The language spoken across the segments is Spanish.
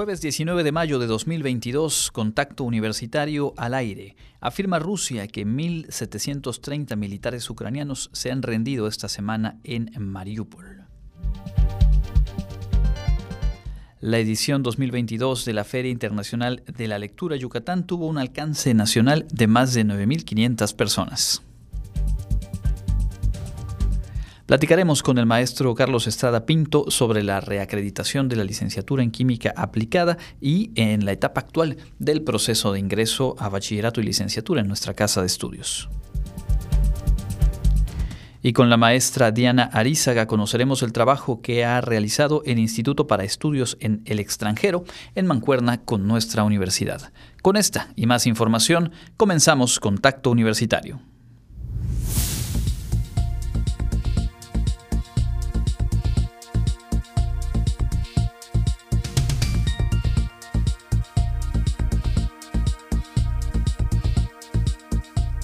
Jueves 19 de mayo de 2022, contacto universitario al aire. Afirma Rusia que 1.730 militares ucranianos se han rendido esta semana en Mariupol. La edición 2022 de la Feria Internacional de la Lectura Yucatán tuvo un alcance nacional de más de 9.500 personas. Platicaremos con el maestro Carlos Estrada Pinto sobre la reacreditación de la licenciatura en química aplicada y en la etapa actual del proceso de ingreso a bachillerato y licenciatura en nuestra casa de estudios. Y con la maestra Diana Arizaga conoceremos el trabajo que ha realizado el Instituto para Estudios en el extranjero en Mancuerna con nuestra universidad. Con esta y más información comenzamos Contacto Universitario.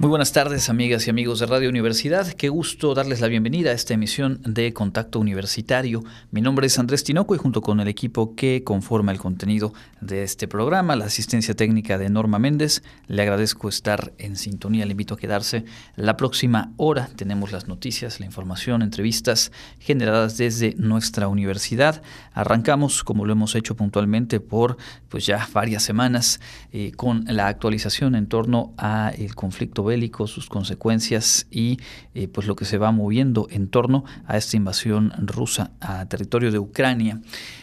Muy buenas tardes, amigas y amigos de Radio Universidad. Qué gusto darles la bienvenida a esta emisión de Contacto Universitario. Mi nombre es Andrés Tinoco y junto con el equipo que conforma el contenido de este programa, la asistencia técnica de Norma Méndez, le agradezco estar en sintonía. Le invito a quedarse la próxima hora. Tenemos las noticias, la información, entrevistas generadas desde nuestra universidad. Arrancamos, como lo hemos hecho puntualmente, por pues ya varias semanas eh, con la actualización en torno al conflicto sus consecuencias y eh, pues lo que se va moviendo en torno a esta invasión rusa a territorio de Ucrania.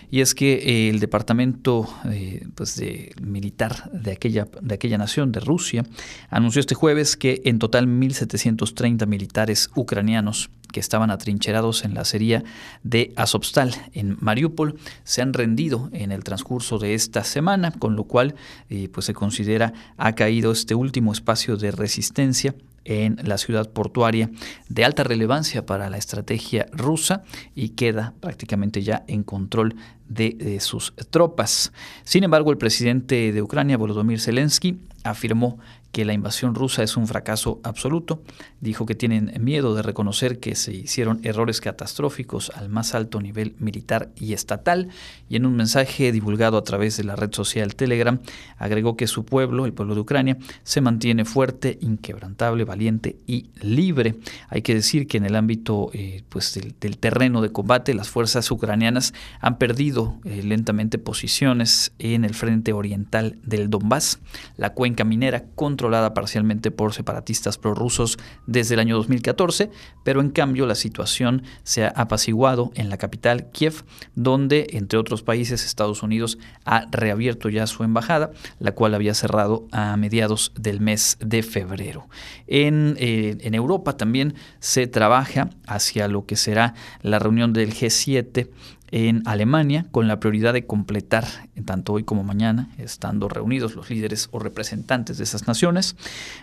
Y es que eh, el departamento eh, pues de militar de aquella, de aquella nación, de Rusia, anunció este jueves que en total 1.730 militares ucranianos que estaban atrincherados en la acería de Azovstal en Mariupol se han rendido en el transcurso de esta semana, con lo cual eh, pues se considera ha caído este último espacio de resistencia en la ciudad portuaria de alta relevancia para la estrategia rusa y queda prácticamente ya en control de, sus tropas. Sin embargo, el presidente de Ucrania, Volodymyr Zelensky, afirmó que la invasión rusa es un fracaso absoluto. Dijo que tienen miedo de reconocer que se hicieron errores catastróficos al más alto nivel militar y estatal. Y en un mensaje divulgado a través de la red social Telegram, agregó que su pueblo, el pueblo de Ucrania, se mantiene fuerte, inquebrantable, valiente y libre. Hay que decir que en el ámbito eh, pues del, terreno de combate, las fuerzas ucranianas han perdido eh, lentamente posiciones en el frente oriental del Donbass, la cuenca minera controlada controlada parcialmente por separatistas prorrusos desde el año 2014, pero en cambio la situación se ha apaciguado en la capital, Kiev, donde, entre otros países, Estados Unidos ha reabierto ya su embajada, la cual había cerrado a mediados del mes de febrero. En, eh, Europa también se trabaja hacia lo que será la reunión del G7 en Alemania con la prioridad de completar, tanto hoy como mañana, estando reunidos los líderes o representantes de esas naciones,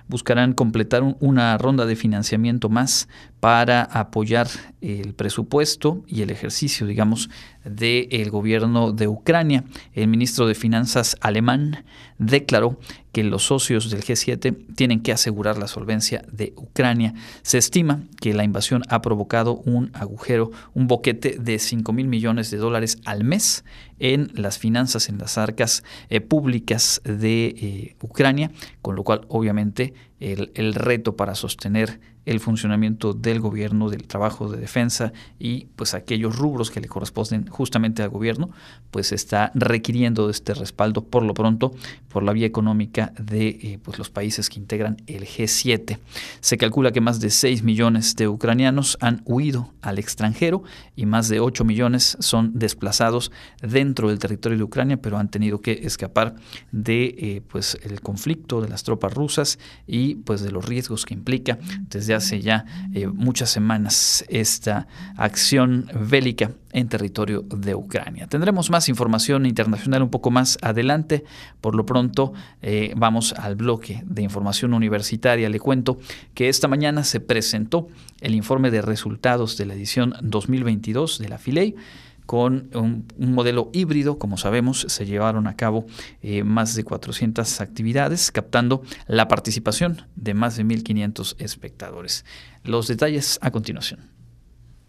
buscarán completar una ronda de financiamiento más para apoyar el presupuesto y el ejercicio, digamos, del gobierno de Ucrania. El ministro de Finanzas alemán declaró que los socios del G7 tienen que asegurar la solvencia de Ucrania. Se estima que la invasión ha provocado un agujero, un boquete de 5 mil millones de dólares al mes en las finanzas, en las arcas eh, públicas de eh, Ucrania, con lo cual obviamente el, el reto para sostener el funcionamiento del gobierno, del trabajo de defensa y pues aquellos rubros que le corresponden justamente al gobierno, pues está requiriendo este respaldo por lo pronto por la vía económica de eh, pues los países que integran el G7. Se calcula que más de 6 millones de ucranianos han huido al extranjero y más de 8 millones son desplazados dentro del territorio de Ucrania, pero han tenido que escapar de eh, pues el conflicto de las tropas rusas y pues de los riesgos que implica desde hace ya eh, muchas semanas esta acción bélica en territorio de Ucrania. Tendremos más información internacional un poco más adelante. Por lo pronto eh, vamos al bloque de información universitaria. Le cuento que esta mañana se presentó el informe de resultados de la edición 2022 de la FILEI con un, modelo híbrido, como sabemos, se llevaron a cabo eh, más de 400 actividades, captando la participación de más de 1.500 espectadores. Los detalles a continuación.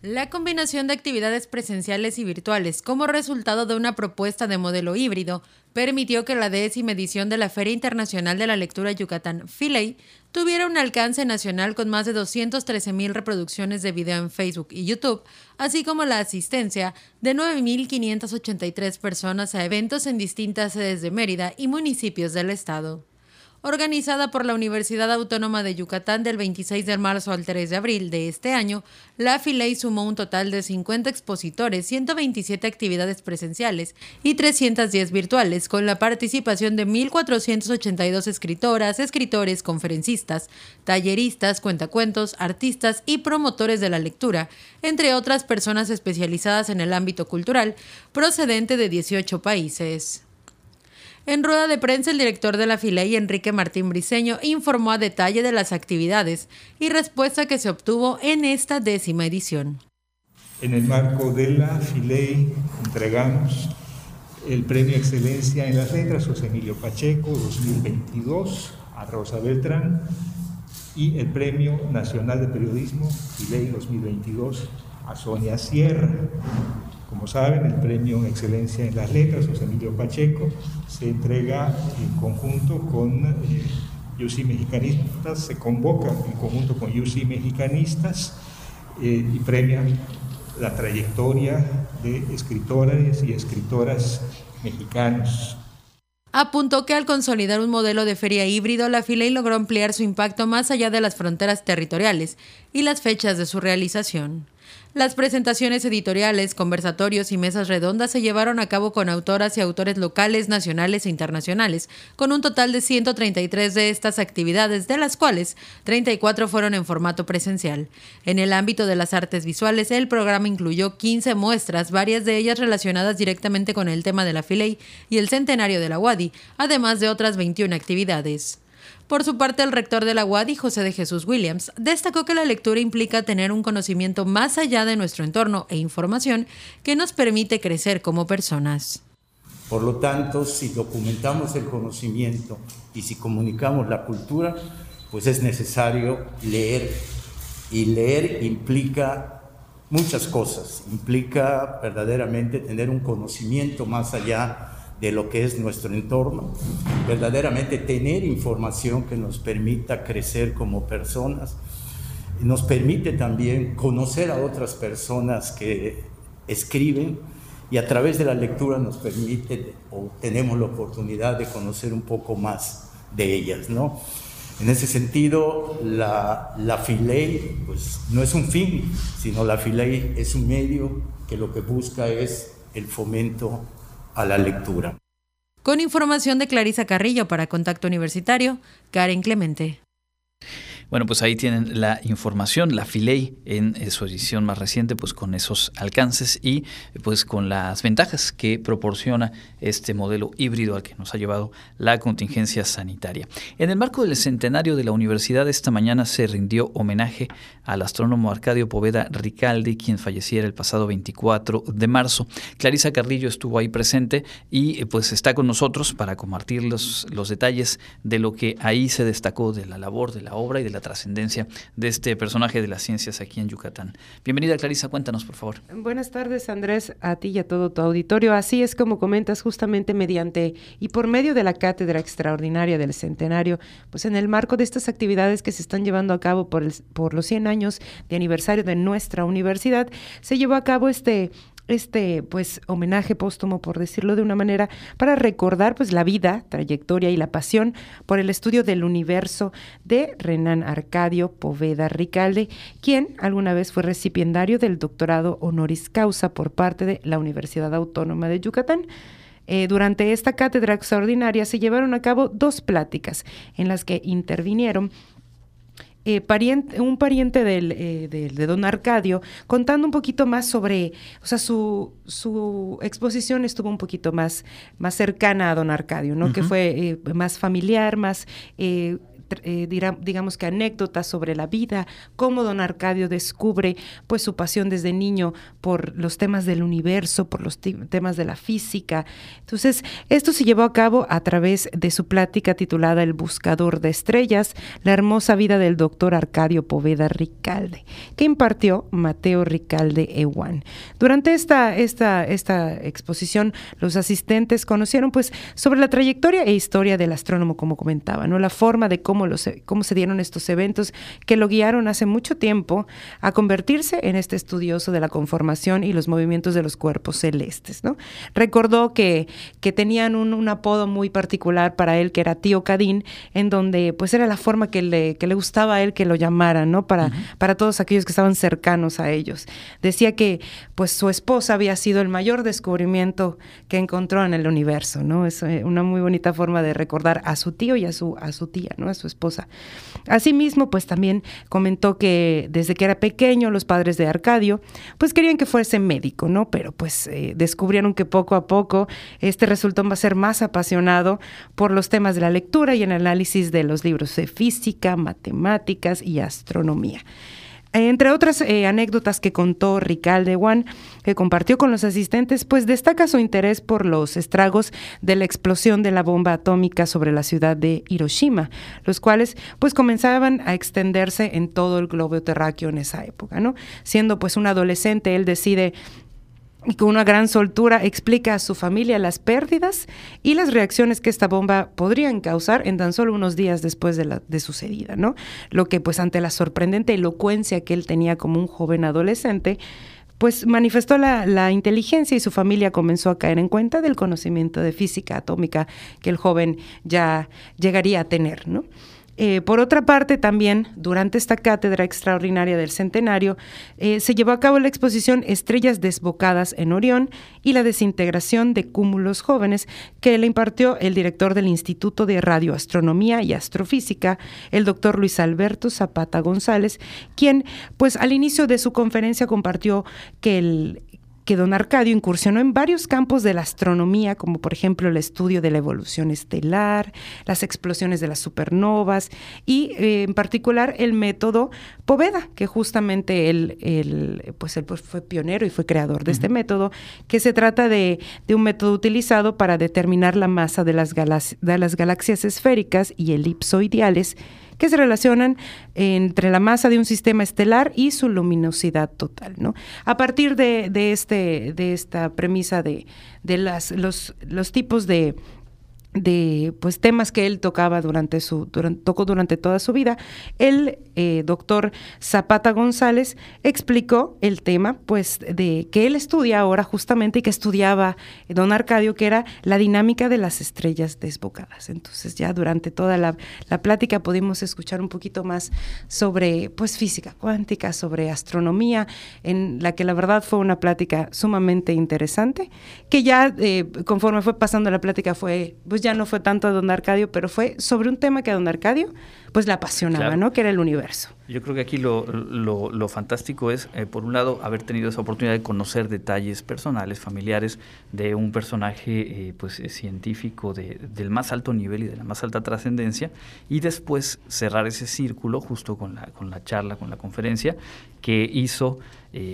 La combinación de actividades presenciales y virtuales como resultado de una propuesta de modelo híbrido permitió que la décima edición de la Feria Internacional de la Lectura Yucatán, Filey, tuviera un alcance nacional con más de 213 mil reproducciones de video en Facebook y YouTube, así como la asistencia de 9.583 personas a eventos en distintas sedes de Mérida y municipios del estado organizada por la Universidad Autónoma de Yucatán del 26 de marzo al 3 de abril de este año, la Filey sumó un total de 50 expositores, 127 actividades presenciales y 310 virtuales, con la participación de 1.482 escritoras, escritores, conferencistas, talleristas, cuentacuentos, artistas y promotores de la lectura, entre otras personas especializadas en el ámbito cultural, procedente de 18 países. En rueda de prensa, el director de la FILEI, Enrique Martín Briceño, informó a detalle de las actividades y respuesta que se obtuvo en esta décima edición. En el marco de la FILEI entregamos el Premio Excelencia en las Letras José Emilio Pacheco 2022 a Rosa Beltrán y el Premio Nacional de Periodismo FILEI 2022 a Sonia Sierra. Como saben, el premio Excelencia en las Letras, José Emilio Pacheco, se entrega en conjunto con eh, Mexicanistas, se convoca en conjunto con UC Mexicanistas eh, y premia la trayectoria de escritoras y escritoras mexicanos. Apuntó que al consolidar un modelo de feria híbrido, la FILEI logró ampliar su impacto más allá de las fronteras territoriales y las fechas de su realización. Las presentaciones editoriales, conversatorios y mesas redondas se llevaron a cabo con autoras y autores locales, nacionales e internacionales, con un total de 133 de estas actividades, de las cuales 34 fueron en formato presencial. En el ámbito de las artes visuales, el programa incluyó 15 muestras, varias de ellas relacionadas directamente con el tema de la Filey y el centenario de la Wadi, además de otras 21 actividades. Por su parte, el rector de la UADI, José de Jesús Williams, destacó que la lectura implica tener un conocimiento más allá de nuestro entorno e información que nos permite crecer como personas. Por lo tanto, si documentamos el conocimiento y si comunicamos la cultura, pues es necesario leer. Y leer implica muchas cosas, implica verdaderamente tener un conocimiento más allá de lo que es nuestro entorno, verdaderamente tener información que nos permita crecer como personas, nos permite también conocer a otras personas que escriben y a través de la lectura nos permite o tenemos la oportunidad de conocer un poco más de ellas, ¿no? En ese sentido, la, la Filey pues, no es un fin, sino la Filey es un medio que lo que busca es el fomento a la lectura. Con información de Clarisa Carrillo para Contacto Universitario, Karen Clemente. Bueno, pues ahí tienen la información, la Filey en su edición más reciente, pues con esos alcances y pues con las ventajas que proporciona este modelo híbrido al que nos ha llevado la contingencia sanitaria. En el marco del centenario de la universidad, esta mañana se rindió homenaje al astrónomo Arcadio Poveda Ricaldi, quien falleciera el pasado 24 de marzo. Clarisa Carrillo estuvo ahí presente y pues está con nosotros para compartir los, los detalles de lo que ahí se destacó de la labor, de la obra y de la trascendencia de este personaje de las ciencias aquí en Yucatán. Bienvenida Clarisa, cuéntanos por favor. Buenas tardes Andrés, a ti y a todo tu auditorio. Así es como comentas justamente mediante y por medio de la cátedra extraordinaria del centenario, pues en el marco de estas actividades que se están llevando a cabo por, los 100 años de aniversario de nuestra universidad, se llevó a cabo este este pues homenaje póstumo por decirlo de una manera para recordar pues la vida, trayectoria y la pasión por el estudio del universo de Renan Arcadio Poveda Ricalde, quien alguna vez fue recipiendario del doctorado honoris causa por parte de la Universidad Autónoma de Yucatán. Eh, durante esta cátedra extraordinaria se llevaron a cabo dos pláticas en las que intervinieron eh, pariente, un pariente eh, del, de don Arcadio, contando un poquito más sobre, o sea, su, su exposición estuvo un poquito más, más cercana a don Arcadio, ¿no? Que fue eh, más familiar, más eh, digamos que anécdotas sobre la vida, cómo don Arcadio descubre pues su pasión desde niño por los temas del universo, por los temas de la física. Entonces, esto se llevó a cabo a través de su plática titulada El buscador de estrellas, la hermosa vida del doctor Arcadio Poveda Ricalde, que impartió Mateo Ricalde Ewan. Durante esta, esta, esta exposición, los asistentes conocieron pues sobre la trayectoria e historia del astrónomo, como comentaba, ¿no? La forma de cómo, los, cómo se dieron estos eventos que lo guiaron hace mucho tiempo a convertirse en este estudioso de la conformación y los movimientos de los cuerpos celestes, ¿no? Recordó que, que tenían un, apodo muy particular para él, que era Tío Cadín, en donde pues era la forma que le, que le gustaba a él que lo llamaran, ¿no? Para, para todos aquellos que estaban cercanos a ellos. Decía que pues su esposa había sido el mayor descubrimiento que encontró en el universo, ¿no? Es eh, una muy bonita forma de recordar a su tío y a su, a su tía, ¿no? A su esposa. Asimismo, pues también comentó que desde que era pequeño los padres de Arcadio, pues querían que fuese médico, ¿no? Pero pues eh, descubrieron que poco a poco este resultó va a ser más apasionado por los temas de la lectura y el análisis de los libros de física, matemáticas y astronomía. Entre otras eh, anécdotas que contó Ricalde Juan, que compartió con los asistentes, pues destaca su interés por los estragos de la explosión de la bomba atómica sobre la ciudad de Hiroshima, los cuales pues comenzaban a extenderse en todo el globo terráqueo en esa época, ¿no? Siendo pues un adolescente, él decide y con una gran soltura explica a su familia las pérdidas y las reacciones que esta bomba podrían causar en tan solo unos días después de, la, de sucedida, ¿no? Lo que pues ante la sorprendente elocuencia que él tenía como un joven adolescente, pues manifestó la, la, inteligencia y su familia comenzó a caer en cuenta del conocimiento de física atómica que el joven ya llegaría a tener, ¿no? Eh, por otra parte, también durante esta cátedra extraordinaria del centenario, eh, se llevó a cabo la exposición Estrellas desbocadas en Orión y la desintegración de cúmulos jóvenes que le impartió el director del Instituto de Radioastronomía y Astrofísica, el doctor Luis Alberto Zapata González, quien pues al inicio de su conferencia compartió que el, que don Arcadio incursionó en varios campos de la astronomía, como por ejemplo el estudio de la evolución estelar, las explosiones de las supernovas y eh, en particular el método Poveda, que justamente él, pues él pues, fue pionero y fue creador de este método, que se trata de, un método utilizado para determinar la masa de las, de las galaxias esféricas y elipsoideales que se relacionan entre la masa de un sistema estelar y su luminosidad total. ¿no? A partir de, este, de esta premisa de, de las, los, los tipos de de pues temas que él tocaba durante su tocó durante toda su vida el eh, doctor Zapata González explicó el tema pues de que él estudia ahora justamente y que estudiaba don Arcadio que era la dinámica de las estrellas desbocadas. Entonces ya durante toda la, la plática pudimos escuchar un poquito más sobre pues física cuántica sobre astronomía en la que la verdad fue una plática sumamente interesante que ya eh, conforme fue pasando la plática fue pues ya no fue tanto a don Arcadio, pero fue sobre un tema que a don Arcadio pues le apasionaba, ¿no? Que era el universo. Yo creo que aquí lo, lo, fantástico es, eh, por un lado, haber tenido esa oportunidad de conocer detalles personales, familiares, de un personaje eh, pues eh, científico de, del más alto nivel y de la más alta trascendencia, y después cerrar ese círculo justo con la, con la charla, con la conferencia, que hizo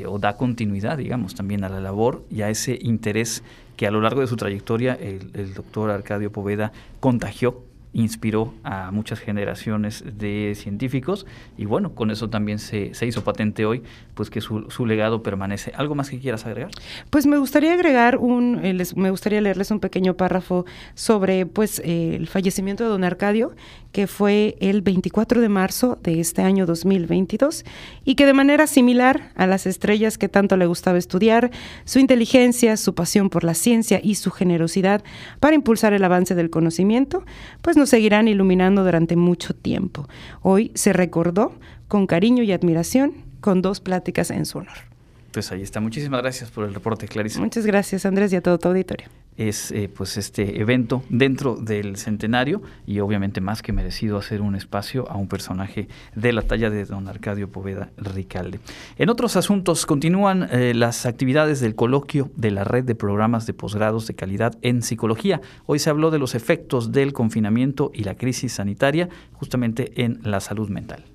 o da continuidad, digamos, también a la labor y a ese interés que a lo largo de su trayectoria el, doctor Arcadio Poveda contagió inspiró a muchas generaciones de científicos y bueno, con eso también se, se hizo patente hoy, pues que su, su, legado permanece. ¿Algo más que quieras agregar? Pues me gustaría agregar un, eh, me gustaría leerles un pequeño párrafo sobre pues eh, el fallecimiento de don Arcadio, que fue el 24 de marzo de este año 2022 y que de manera similar a las estrellas que tanto le gustaba estudiar, su inteligencia, su pasión por la ciencia y su generosidad para impulsar el avance del conocimiento, pues nos seguirán iluminando durante mucho tiempo. Hoy se recordó con cariño y admiración con dos pláticas en su honor. Pues ahí está. Muchísimas gracias por el reporte, Clarice. Muchas gracias, Andrés, y a todo tu auditorio. Es eh, pues este evento dentro del centenario y obviamente más que merecido hacer un espacio a un personaje de la talla de don Arcadio Poveda Ricalde. En otros asuntos continúan eh, las actividades del coloquio de la red de programas de posgrados de calidad en psicología. Hoy se habló de los efectos del confinamiento y la crisis sanitaria justamente en la salud mental.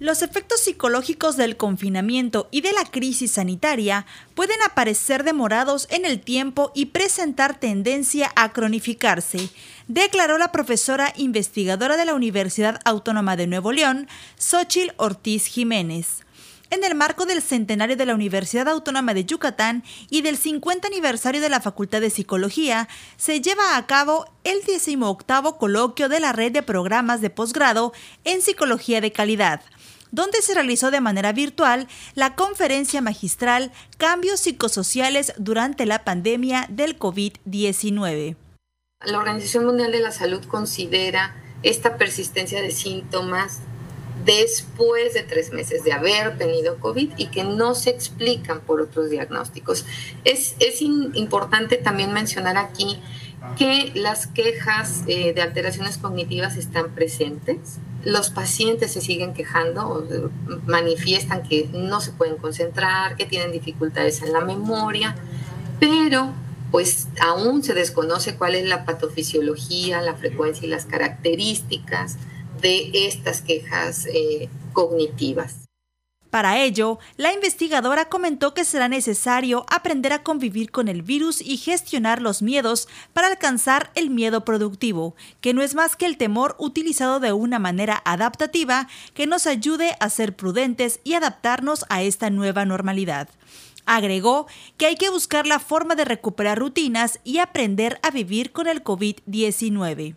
Los efectos psicológicos del confinamiento y de la crisis sanitaria pueden aparecer demorados en el tiempo y presentar tendencia a cronificarse, declaró la profesora investigadora de la Universidad Autónoma de Nuevo León, Xochil Ortiz Jiménez. En el marco del centenario de la Universidad Autónoma de Yucatán y del 50 aniversario de la Facultad de Psicología, se lleva a cabo el 18 coloquio de la red de programas de posgrado en Psicología de Calidad, donde se realizó de manera virtual la conferencia magistral Cambios psicosociales durante la pandemia del COVID-19. La Organización Mundial de la Salud considera esta persistencia de síntomas después de tres meses de haber tenido COVID y que no se explican por otros diagnósticos. Es, importante también mencionar aquí que las quejas eh, de alteraciones cognitivas están presentes. Los pacientes se siguen quejando, manifiestan que no se pueden concentrar, que tienen dificultades en la memoria, pero pues aún se desconoce cuál es la patofisiología, la frecuencia y las características de estas quejas eh, cognitivas. Para ello, la investigadora comentó que será necesario aprender a convivir con el virus y gestionar los miedos para alcanzar el miedo productivo, que no es más que el temor utilizado de una manera adaptativa que nos ayude a ser prudentes y adaptarnos a esta nueva normalidad. Agregó que hay que buscar la forma de recuperar rutinas y aprender a vivir con el COVID-19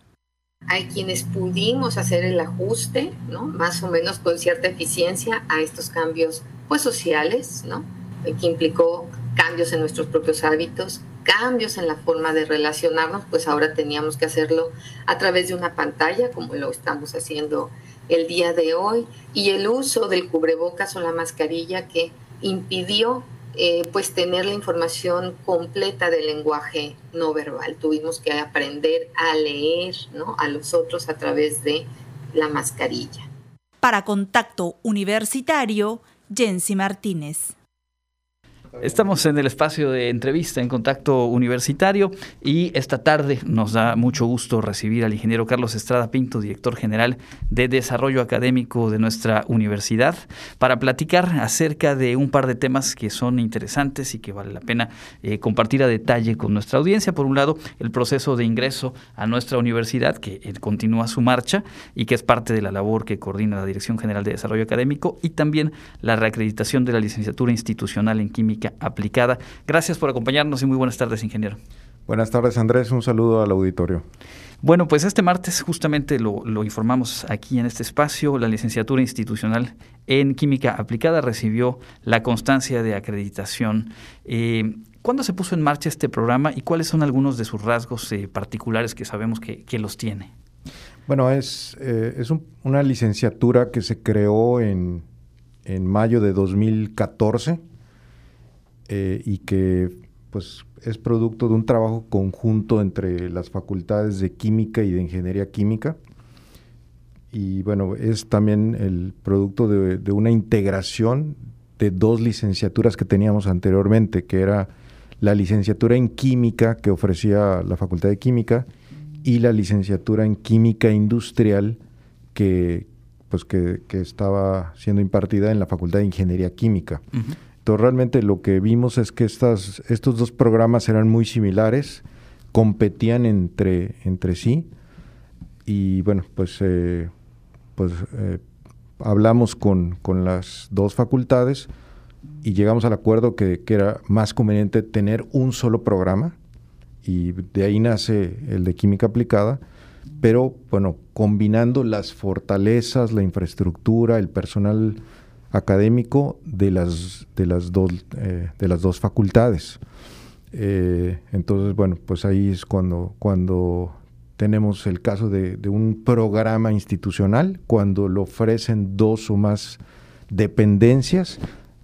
hay quienes pudimos hacer el ajuste, ¿no? Más o menos con cierta eficiencia a estos cambios, pues sociales, ¿no? Que implicó cambios en nuestros propios hábitos, cambios en la forma de relacionarnos, pues ahora teníamos que hacerlo a través de una pantalla, como lo estamos haciendo el día de hoy, y el uso del cubrebocas o la mascarilla que impidió eh, pues tener la información completa del lenguaje no verbal. Tuvimos que aprender a leer a los otros a través de la mascarilla. Para contacto universitario, Jensi Martínez. Estamos en el espacio de entrevista en contacto universitario y esta tarde nos da mucho gusto recibir al ingeniero Carlos Estrada Pinto, director general de Desarrollo Académico de nuestra universidad, para platicar acerca de un par de temas que son interesantes y que vale la pena eh, compartir a detalle con nuestra audiencia. Por un lado, el proceso de ingreso a nuestra universidad, que eh, continúa su marcha y que es parte de la labor que coordina la Dirección General de Desarrollo Académico, y también la reacreditación de la licenciatura institucional en química aplicada. Gracias por acompañarnos y muy buenas tardes, ingeniero. Buenas tardes, Andrés. Un saludo al auditorio. Bueno, pues este martes justamente lo, informamos aquí en este espacio. La licenciatura institucional en química aplicada recibió la constancia de acreditación. Eh, ¿Cuándo se puso en marcha este programa y cuáles son algunos de sus rasgos eh, particulares que sabemos que, los tiene? Bueno, es, eh, es una licenciatura que se creó en, en mayo de 2014 eh, y que pues es producto de un trabajo conjunto entre las facultades de química y de ingeniería química. Y bueno, es también el producto de, una integración de dos licenciaturas que teníamos anteriormente, que era la licenciatura en química que ofrecía la Facultad de Química y la licenciatura en química industrial que, pues que estaba siendo impartida en la Facultad de Ingeniería Química realmente lo que vimos es que estas, estos dos programas eran muy similares, competían entre, entre sí y bueno, pues, eh, pues eh, hablamos con, las dos facultades y llegamos al acuerdo que, que, era más conveniente tener un solo programa y de ahí nace el de química aplicada, pero bueno, combinando las fortalezas, la infraestructura, el personal académico de las, de las, dos, eh, de las dos facultades. Eh, entonces, bueno, pues ahí es cuando, cuando tenemos el caso de, un programa institucional, cuando lo ofrecen dos o más dependencias,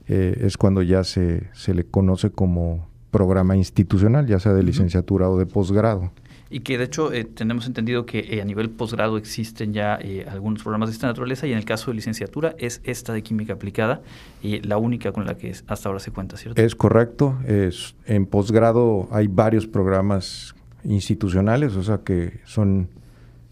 eh, es cuando ya se, se, le conoce como programa institucional, ya sea de licenciatura o de posgrado. Y que de hecho eh, tenemos entendido que eh, a nivel posgrado existen ya eh, algunos programas de esta naturaleza y en el caso de licenciatura es esta de química aplicada y la única con la que hasta ahora se cuenta, ¿cierto? Es correcto. Es, en posgrado hay varios programas institucionales, o sea que son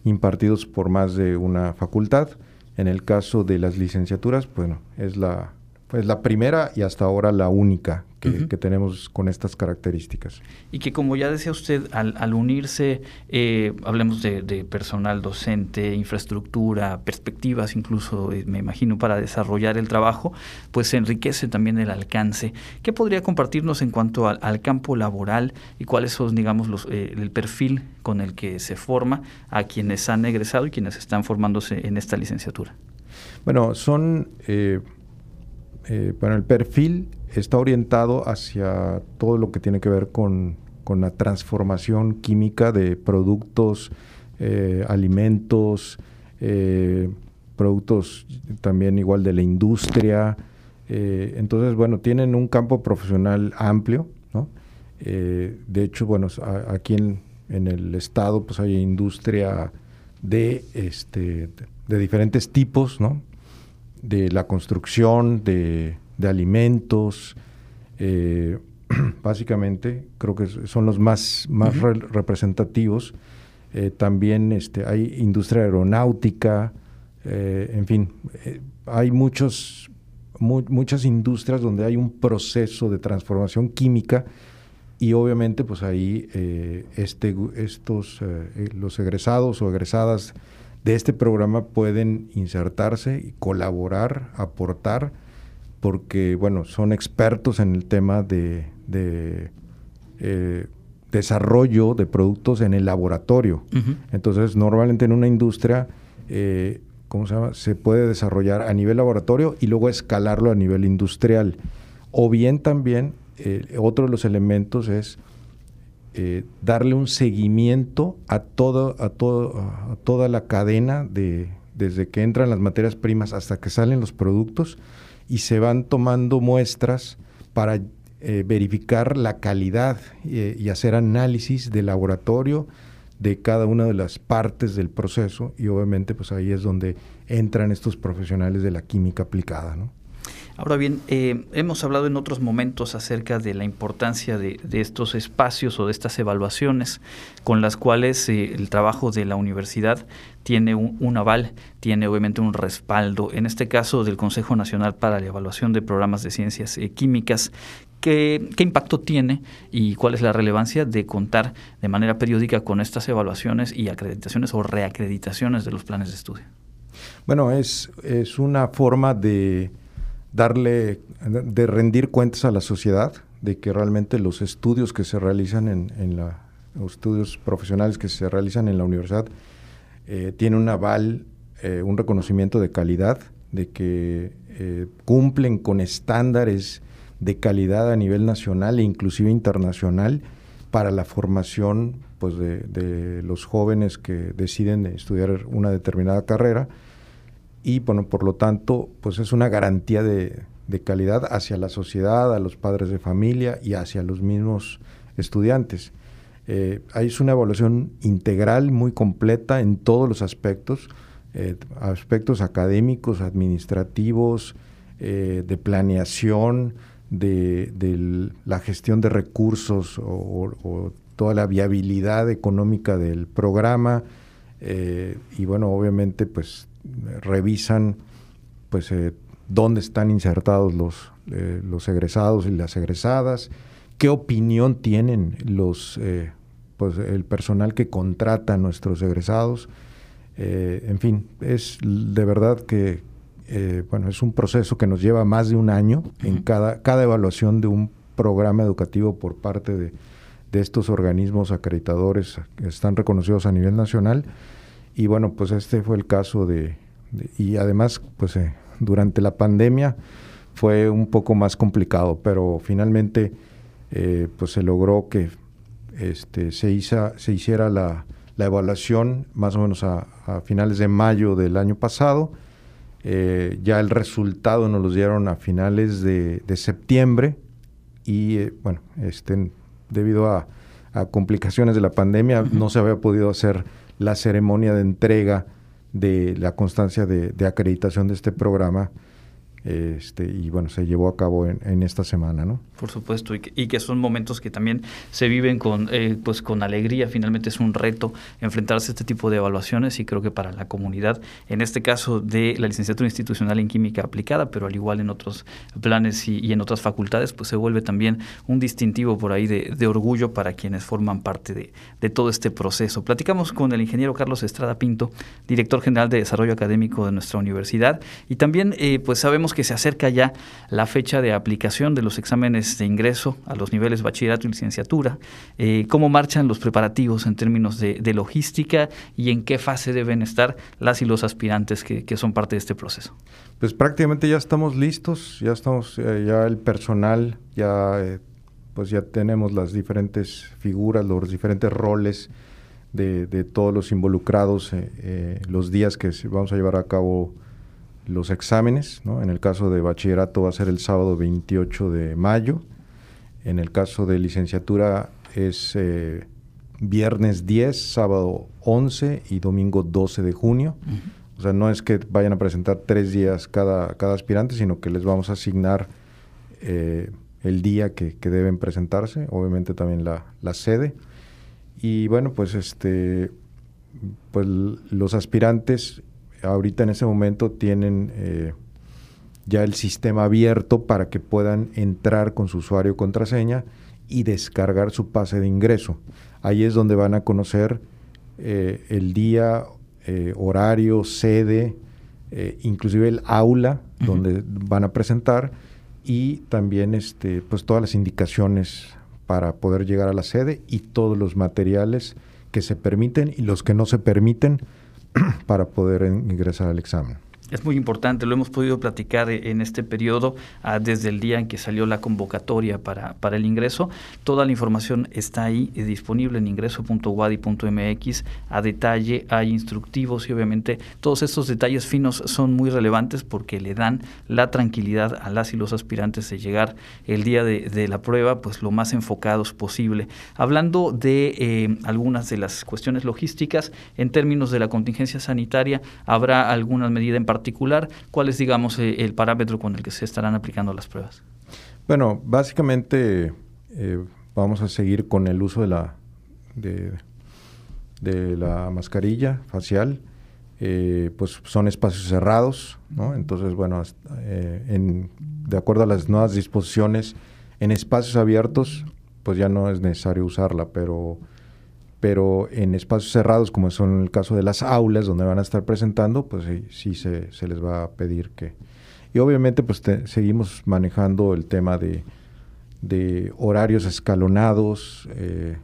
impartidos por más de una facultad. En el caso de las licenciaturas, bueno, es la pues la primera y hasta ahora la única que, tenemos con estas características. Y que como ya decía usted, al, unirse, eh, hablemos de, personal docente, infraestructura, perspectivas incluso, eh, me imagino, para desarrollar el trabajo, pues se enriquece también el alcance. ¿Qué podría compartirnos en cuanto al, campo laboral y cuáles son, digamos, los, eh, el perfil con el que se forma a quienes han egresado y quienes están formándose en esta licenciatura? Bueno, son eh, bueno, el perfil está orientado hacia todo lo que tiene que ver con, la transformación química de productos, eh, alimentos, eh, productos también igual de la industria. entonces, bueno, tienen un campo profesional amplio, ¿no? de hecho, bueno, aquí en, en, el estado pues hay industria de, este, de diferentes tipos, ¿no? De la construcción, de, alimentos, eh, básicamente creo que son los más, más representativos. Eh, también este, hay industria aeronáutica, eh, en fin, hay muchos, muchas industrias donde hay un proceso de transformación química y obviamente pues ahí este, estos, los egresados o egresadas de este programa pueden insertarse y colaborar, aportar, porque, bueno, son expertos en el tema de, eh, desarrollo de productos en el laboratorio. Entonces, normalmente en una industria, eh, ¿cómo se llama? Se puede desarrollar a nivel laboratorio y luego escalarlo a nivel industrial. O bien también, eh, otro de los elementos es eh, darle un seguimiento a, todo, a, todo, a toda la cadena de, desde que entran las materias primas hasta que salen los productos y se van tomando muestras para eh, verificar la calidad eh, y hacer análisis de laboratorio de cada una de las partes del proceso y obviamente pues ahí es donde entran estos profesionales de la química aplicada, ¿no? Ahora bien, eh, hemos hablado en otros momentos acerca de la importancia de, estos espacios o de estas evaluaciones con las cuales eh, el trabajo de la universidad tiene un, aval, tiene obviamente un respaldo, en este caso del Consejo Nacional para la Evaluación de Programas de Ciencias eh, Químicas. ¿Qué, ¿Qué impacto tiene y cuál es la relevancia de contar de manera periódica con estas evaluaciones y acreditaciones o reacreditaciones de los planes de estudio? Bueno, es, es una forma de darle, de rendir cuentas a la sociedad de que realmente los estudios que se realizan en, la, los estudios profesionales que se realizan en la universidad eh, tienen un aval, eh, un reconocimiento de calidad, de que eh, cumplen con estándares de calidad a nivel nacional e inclusive internacional para la formación pues, de, de los jóvenes que deciden estudiar una determinada carrera y bueno, por lo tanto, pues es una garantía de, calidad hacia la sociedad, a los padres de familia y hacia los mismos estudiantes. Eh, es una evaluación integral, muy completa en todos los aspectos, eh, aspectos académicos, administrativos, eh, de planeación, de, la gestión de recursos o, toda la viabilidad económica del programa. y bueno, obviamente, pues revisan pues eh, dónde están insertados los, eh, los egresados y las egresadas, qué opinión tienen los eh, pues el personal que contrata a nuestros egresados. en fin, es de verdad que bueno, es un proceso que nos lleva más de un año en cada, cada evaluación de un programa educativo por parte de, de estos organismos acreditadores que están reconocidos a nivel nacional. Y bueno, pues este fue el caso de, y además, pues eh, durante la pandemia fue un poco más complicado, pero finalmente eh, pues se logró que este, se, hizo, se hiciera la, la, evaluación más o menos a, finales de mayo del año pasado. Eh, ya el resultado nos lo dieron a finales de, de septiembre y eh, bueno, este, debido a, complicaciones de la pandemia no se había podido hacer la ceremonia de entrega de la constancia de acreditación de este programa este, y bueno, se llevó a cabo en, esta semana, ¿no? Por supuesto, y que, son momentos que también se viven con, eh, pues con alegría. Finalmente es un reto enfrentarse a este tipo de evaluaciones y creo que para la comunidad, en este caso de la licenciatura institucional en química aplicada, pero al igual en otros planes y, en otras facultades, pues se vuelve también un distintivo por ahí de, orgullo para quienes forman parte de, todo este proceso. Platicamos con el ingeniero Carlos Estrada Pinto, director general de Desarrollo Académico de nuestra universidad, y también eh, pues sabemos que se acerca ya la fecha de aplicación de los exámenes de ingreso a los niveles bachillerato y licenciatura. Eh, ¿Cómo marchan los preparativos en términos de, logística y en qué fase deben estar las y los aspirantes que, son parte de este proceso? Pues prácticamente ya estamos listos, ya estamos, eh, ya el personal, ya eh, pues ya tenemos las diferentes figuras, los diferentes roles de, de todos los involucrados, los días que vamos a llevar a cabo los exámenes. ¿no? En el caso de bachillerato va a ser el sábado 28 de mayo. En el caso de licenciatura es eh, viernes 10, sábado 11 y domingo 12 de junio. O sea, no es que vayan a presentar tres días cada, cada aspirante, sino que les vamos a asignar eh, el día que, que, deben presentarse, obviamente también la, la sede. Y bueno, pues este pues los aspirantes ahorita en ese momento tienen eh, ya el sistema abierto para que puedan entrar con su usuario y contraseña y descargar su pase de ingreso. Ahí es donde van a conocer eh, el día, eh, horario, sede, inclusive el aula donde van a presentar y también este, pues todas las indicaciones para poder llegar a la sede y todos los materiales que se permiten y los que no se permiten para poder ingresar al examen. Es muy importante, lo hemos podido platicar en este periodo ah, desde el día en que salió la convocatoria para, para el ingreso. Toda la información está ahí eh, disponible en ingreso.wadi.mx a detalle, hay instructivos y obviamente todos estos detalles finos son muy relevantes porque le dan la tranquilidad a las y los aspirantes de llegar el día de, la prueba pues lo más enfocados posible. Hablando de eh, algunas de las cuestiones logísticas, en términos de la contingencia sanitaria, ¿habrá alguna medida en particular particular, ¿cuál es, digamos, eh, el parámetro con el que se estarán aplicando las pruebas? Bueno, básicamente eh, vamos a seguir con el uso de la, de, la mascarilla facial. Eh, pues son espacios cerrados, ¿no? Entonces, bueno, de acuerdo a las nuevas disposiciones, en espacios abiertos, pues ya no es necesario usarla, pero pero en espacios cerrados, como son el caso de las aulas donde van a estar presentando, pues sí, se, les va a pedir que... Y obviamente pues seguimos manejando el tema de, horarios escalonados, eh,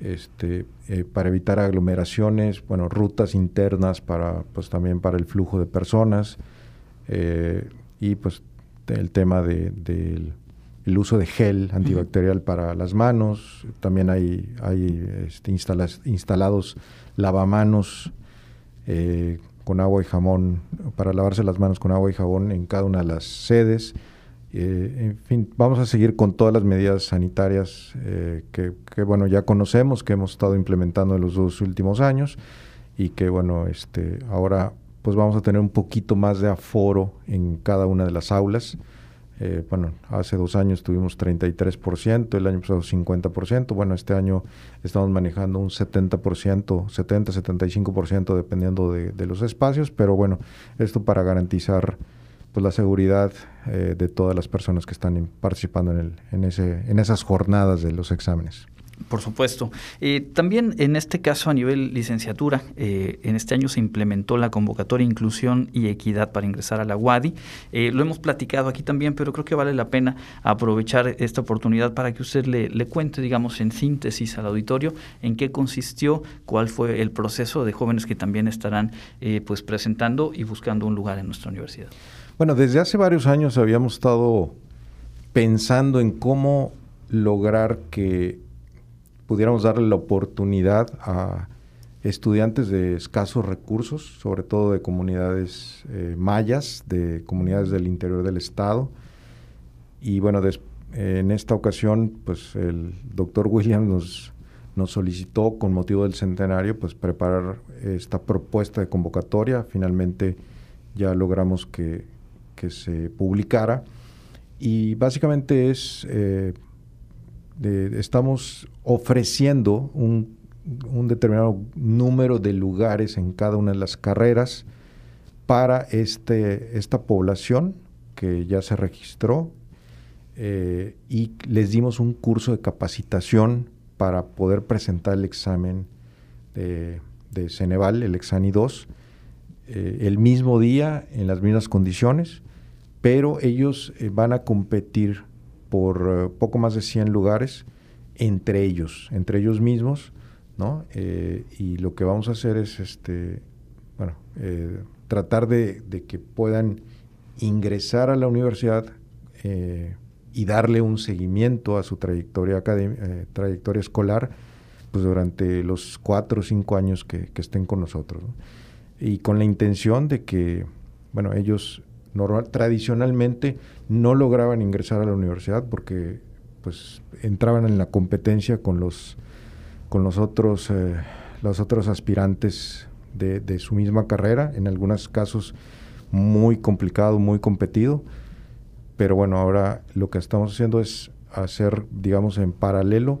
este, eh, para evitar aglomeraciones, bueno, rutas internas para, pues también para el flujo de personas, eh, y pues el tema de, del el uso de gel antibacterial para las manos, también hay, hay este, instalados lavamanos eh, con agua y jabón, para lavarse las manos con agua y jabón en cada una de las sedes. Eh, en fin, vamos a seguir con todas las medidas sanitarias eh, que, que, bueno, ya conocemos, que hemos estado implementando en los dos últimos años y que, bueno, este, ahora pues vamos a tener un poquito más de aforo en cada una de las aulas. Eh, bueno, hace dos años tuvimos 33%, el año pasado 50%, bueno, este año estamos manejando un 70%, 70-75% dependiendo de, los espacios, pero bueno, esto para garantizar pues la seguridad eh, de todas las personas que están participando en, el, en, ese, en esas jornadas de los exámenes. Por supuesto. Eh, también en este caso a nivel licenciatura, eh, en este año se implementó la convocatoria Inclusión y Equidad para ingresar a la UADI. Eh, lo hemos platicado aquí también, pero creo que vale la pena aprovechar esta oportunidad para que usted le, le cuente, digamos, en síntesis al auditorio en qué consistió, cuál fue el proceso de jóvenes que también estarán pues presentando y buscando un lugar en nuestra universidad. Bueno, desde hace varios años habíamos estado pensando en cómo lograr que pudiéramos darle la oportunidad a estudiantes de escasos recursos, sobre todo de comunidades eh, mayas, de comunidades del interior del estado. Y bueno, en esta ocasión, pues el doctor Williams nos, solicitó con motivo del centenario, pues preparar esta propuesta de convocatoria. Finalmente ya logramos que, que se publicara y básicamente es, eh, estamos ofreciendo un, determinado número de lugares en cada una de las carreras para este, esta población que ya se registró eh, y les dimos un curso de capacitación para poder presentar el examen de, de Ceneval, el Exani 2, eh, el mismo día, en las mismas condiciones, pero ellos eh, van a competir por poco más de 100 lugares entre ellos, entre ellos mismos, ¿no? y lo que vamos a hacer es, este, bueno, tratar de, que puedan ingresar a la universidad eh, y darle un seguimiento a su trayectoria, eh, trayectoria escolar pues durante los cuatro o cinco años que, estén con nosotros. Y con la intención de que, bueno, ellos normal, tradicionalmente no lograban ingresar a la universidad porque pues entraban en la competencia con los, con los otros, eh, los otros aspirantes de, su misma carrera, en algunos casos muy complicado, muy competido, pero bueno, ahora lo que estamos haciendo es hacer, digamos, en paralelo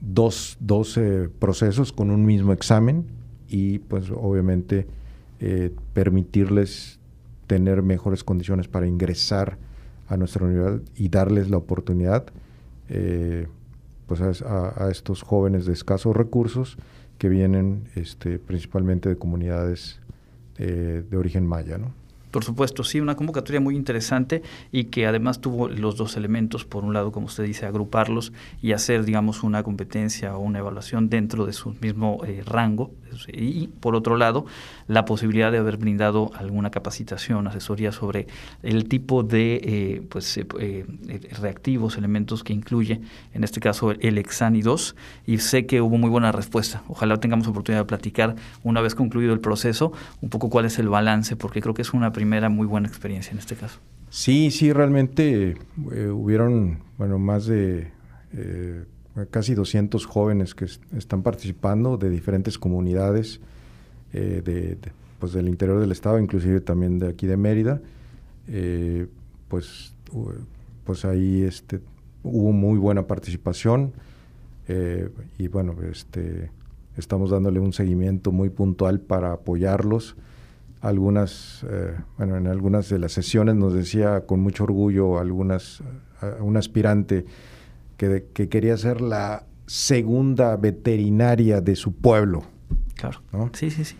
dos, procesos con un mismo examen y pues obviamente eh, permitirles tener mejores condiciones para ingresar a nuestra universidad y darles la oportunidad eh, pues a, estos jóvenes de escasos recursos que vienen este, principalmente de comunidades eh, de origen maya. ¿no? Por supuesto, sí, una convocatoria muy interesante y que además tuvo los dos elementos, por un lado, como usted dice, agruparlos y hacer, digamos, una competencia o una evaluación dentro de su mismo eh, rango y, por otro lado, la posibilidad de haber brindado alguna capacitación, asesoría sobre el tipo de eh, pues, eh, reactivos, elementos que incluye, en este caso, el Exani 2 y sé que hubo muy buena respuesta. Ojalá tengamos oportunidad de platicar una vez concluido el proceso, un poco cuál es el balance, porque creo que es una primera muy buena experiencia en este caso. Sí, sí, realmente eh, hubieron, bueno, más de eh, casi 200 jóvenes que están participando de diferentes comunidades eh, de, pues del interior del estado, inclusive también de aquí de Mérida. pues, pues ahí este, hubo muy buena participación y bueno, este, estamos dándole un seguimiento muy puntual para apoyarlos algunas, eh, bueno, en algunas de las sesiones nos decía con mucho orgullo algunas, un aspirante que, que, quería ser la segunda veterinaria de su pueblo. Claro. Sí, sí, sí.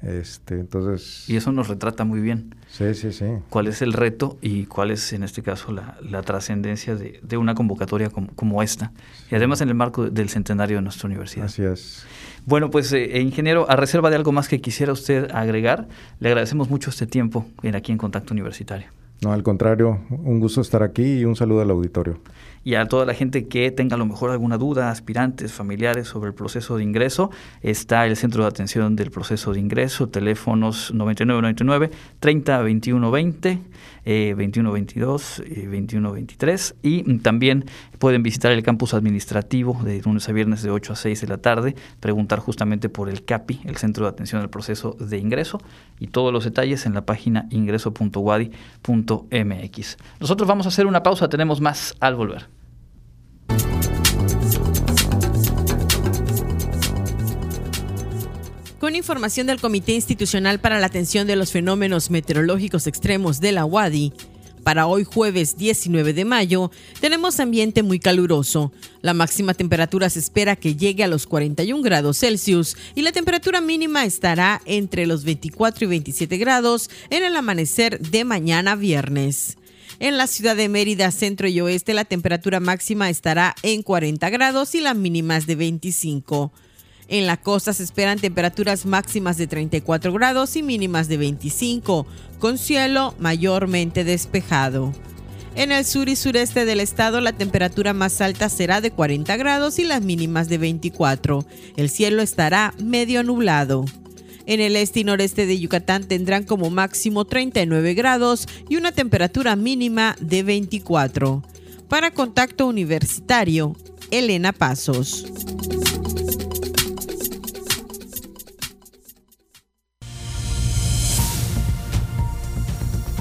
Este, entonces... Y eso nos retrata muy bien. Sí, sí, sí. ¿Cuál es el reto y cuál es, en este caso, la, la trascendencia de, de, una convocatoria como, como esta? Y además en el marco del centenario de nuestra universidad. Así es. Bueno, pues, eh, ingeniero, a reserva de algo más que quisiera usted agregar, le agradecemos mucho este tiempo aquí en Contacto Universitario. No, al contrario, un gusto estar aquí y un saludo al auditorio y a toda la gente que tenga a lo mejor alguna duda, aspirantes, familiares sobre el proceso de ingreso, está el centro de atención del proceso de ingreso, teléfonos 9999 30 21 20, eh, 21 22, eh, 21 23 y también pueden visitar el campus administrativo de lunes a viernes de 8 a 6 de la tarde, preguntar justamente por el CAPI, el centro de atención al proceso de ingreso y todos los detalles en la página ingreso.wadi.mx. Nosotros vamos a hacer una pausa, tenemos más al volver. Con información del Comité Institucional para la Atención de los Fenómenos Meteorológicos Extremos de la UADI, para hoy jueves 19 de mayo tenemos ambiente muy caluroso. La máxima temperatura se espera que llegue a los 41 grados Celsius y la temperatura mínima estará entre los 24 y 27 grados en el amanecer de mañana viernes. En la ciudad de Mérida, centro y oeste, la temperatura máxima estará en 40 grados y las mínimas de 25. En la costa se esperan temperaturas máximas de 34 grados y mínimas de 25, con cielo mayormente despejado. En el sur y sureste del estado la temperatura más alta será de 40 grados y las mínimas de 24. El cielo estará medio nublado. En el este y noreste de Yucatán tendrán como máximo 39 grados y una temperatura mínima de 24. Para Contacto Universitario, Elena Pasos.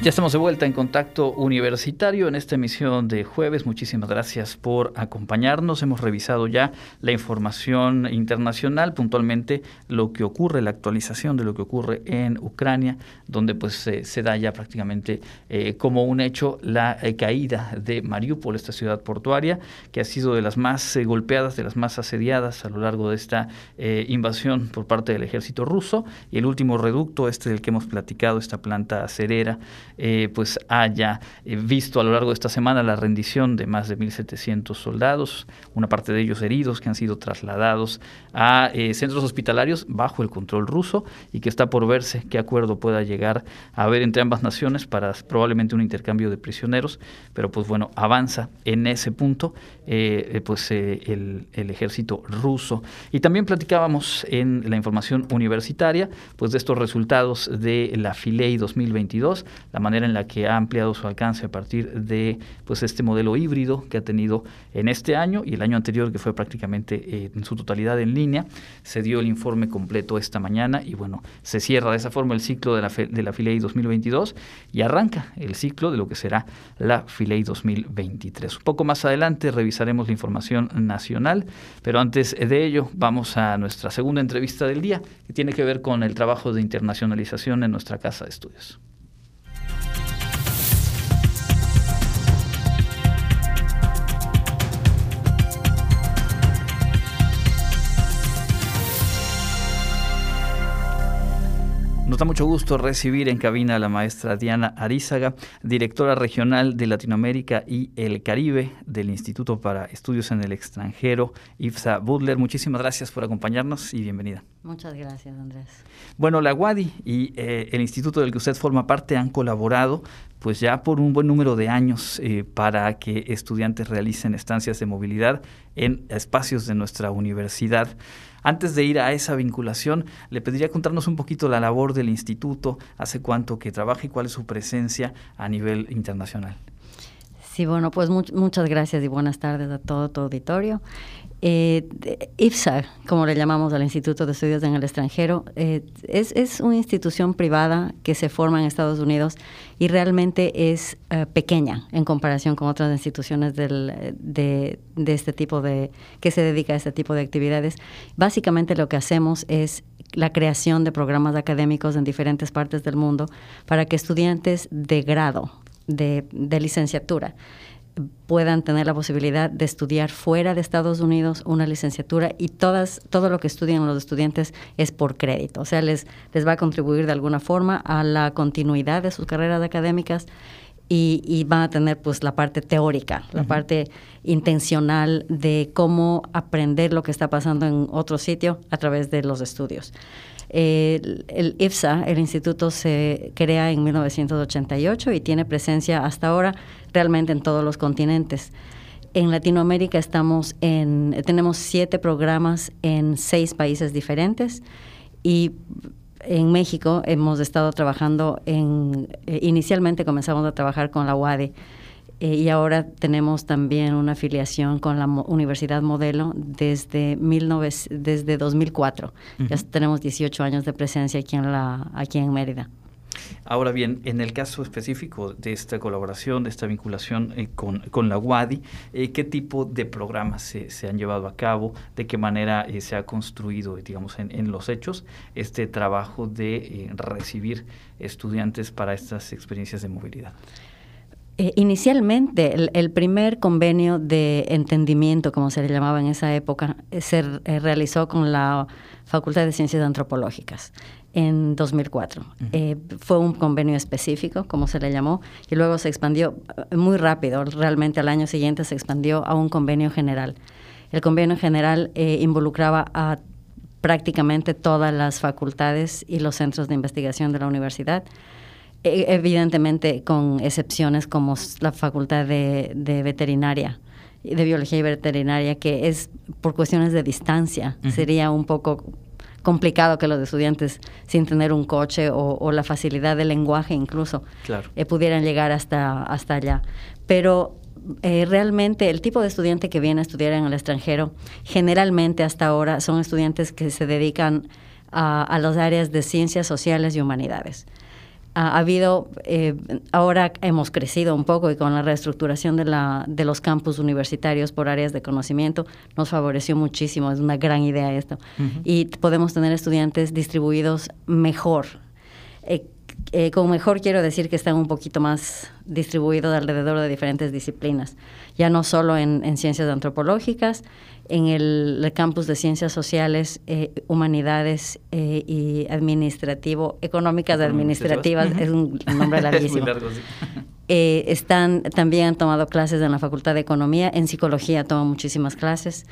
Ya estamos de vuelta en contacto universitario en esta emisión de jueves. Muchísimas gracias por acompañarnos. Hemos revisado ya la información internacional, puntualmente lo que ocurre, la actualización de lo que ocurre en Ucrania, donde pues se da ya prácticamente eh, como un hecho la eh, caída de Mariupol, esta ciudad portuaria, que ha sido de las más eh, golpeadas, de las más asediadas a lo largo de esta invasión por parte del ejército ruso. Y el último reducto, este del que hemos platicado, esta planta acerera, eh, pues haya eh, visto a lo largo de esta semana la rendición de más de 1.700 soldados, una parte de ellos heridos que han sido trasladados a eh, centros hospitalarios bajo el control ruso y que está por verse qué acuerdo pueda llegar a haber entre ambas naciones para probablemente un intercambio de prisioneros, pero pues bueno, avanza en ese punto pues el, ejército ruso. Y también platicábamos en la información universitaria pues de estos resultados de la FILEI 2022, la manera en la que ha ampliado su alcance a partir de pues este modelo híbrido que ha tenido en este año y el año anterior que fue prácticamente eh, en su totalidad en línea. Se dio el informe completo esta mañana y bueno, se cierra de esa forma el ciclo de la, de la FILEI 2022 y arranca el ciclo de lo que será la FILEI 2023. Un poco más adelante revisaremos la información nacional, pero antes de ello vamos a nuestra segunda entrevista del día que tiene que ver con el trabajo de internacionalización en nuestra casa de estudios. Nos da mucho gusto recibir en cabina a la maestra Diana Arizaga, directora regional de Latinoamérica y el Caribe del Instituto para Estudios en el Extranjero, IFSA Butler. Muchísimas gracias por acompañarnos y bienvenida. Muchas gracias, Andrés. Bueno, la UADI y eh, el instituto del que usted forma parte han colaborado pues ya por un buen número de años eh, para que estudiantes realicen estancias de movilidad en espacios de nuestra universidad. Antes de ir a esa vinculación, le pediría contarnos un poquito la labor del instituto, hace cuánto que trabaja y cuál es su presencia a nivel internacional. Sí, bueno, pues muchas gracias y buenas tardes a todo tu auditorio. Eh, IFSA, como le llamamos al Instituto de Estudios en el Extranjero, eh, es, es, una institución privada que se forma en Estados Unidos y realmente es eh, pequeña en comparación con otras instituciones del, de, de, este tipo de, que se dedica a este tipo de actividades. Básicamente lo que hacemos es la creación de programas académicos en diferentes partes del mundo para que estudiantes de grado, de, de licenciatura, puedan tener la posibilidad de estudiar fuera de Estados Unidos una licenciatura y todas, todo lo que estudian los estudiantes es por crédito. O sea, les, les va a contribuir de alguna forma a la continuidad de sus carreras académicas y, van a tener pues la parte teórica, la parte intencional de cómo aprender lo que está pasando en otro sitio a través de los estudios. El, IFSA, el instituto, se crea en 1988 y tiene presencia hasta ahora realmente en todos los continentes. En Latinoamérica estamos en, tenemos siete programas en seis países diferentes y en México hemos estado trabajando en, eh, inicialmente comenzamos a trabajar con la UADE eh, y ahora tenemos también una afiliación con la Universidad Modelo desde, 19, desde 2004. Ya tenemos 18 años de presencia aquí en, la, aquí en Mérida. Ahora bien, en el caso específico de esta colaboración, de esta vinculación eh, con, con, la UADI, eh, ¿qué tipo de programas se, se, han llevado a cabo? ¿De qué manera eh, se ha construido, digamos, en, en, los hechos este trabajo de recibir estudiantes para estas experiencias de movilidad? Inicialmente, el, el, primer convenio de entendimiento, como se le llamaba en esa época, se realizó con la Facultad de Ciencias Antropológicas en 2004. Eh, fue un convenio específico, como se le llamó, y luego se expandió eh, muy rápido, realmente al año siguiente se expandió a un convenio general. El convenio general eh, involucraba a prácticamente todas las facultades y los centros de investigación de la universidad, evidentemente con excepciones como la facultad de, de veterinaria de biología y veterinaria, que es por cuestiones de distancia. Sería un poco complicado que los estudiantes sin tener un coche o, la facilidad del lenguaje incluso eh, pudieran llegar hasta, hasta allá. Pero eh, realmente el tipo de estudiante que viene a estudiar en el extranjero, generalmente hasta ahora son estudiantes que se dedican a, a las áreas de ciencias sociales y humanidades ha, habido, eh, ahora hemos crecido un poco y con la reestructuración de, la, de los campus universitarios por áreas de conocimiento nos favoreció muchísimo, es una gran idea esto. Y podemos tener estudiantes distribuidos mejor. Eh, eh, con mejor quiero decir que están un poquito más distribuidos alrededor de diferentes disciplinas, ya no solo en, en ciencias antropológicas, en el, campus de Ciencias Sociales, eh, Humanidades eh, y Administrativo, Económicas Administrativas, es un nombre larguísimo. Eh, están, también han tomado clases en la Facultad de Economía, en Psicología toman muchísimas clases.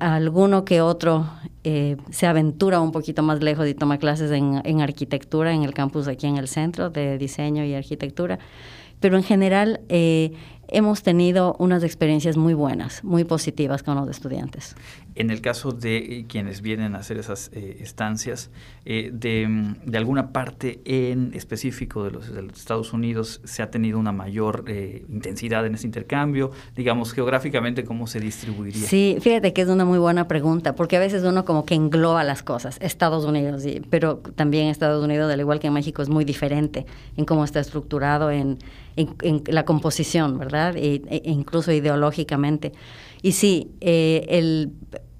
alguno que otro se aventura un poquito más lejos y toma clases en, en Arquitectura, en el campus aquí en el centro de Diseño y Arquitectura. Pero en general hemos tenido unas experiencias muy buenas, muy positivas con los estudiantes. En el caso de eh, quienes vienen a hacer esas eh, estancias, eh, de, de, alguna parte en específico de los, Estados Unidos se ha tenido una mayor intensidad en ese intercambio, digamos geográficamente, ¿cómo se distribuiría? Sí, fíjate que es una muy buena pregunta, porque a veces uno como que engloba las cosas, Estados Unidos, pero también Estados Unidos, al igual que México, es muy diferente en cómo está estructurado en, la composición, ¿verdad? E, incluso ideológicamente. Y sí, el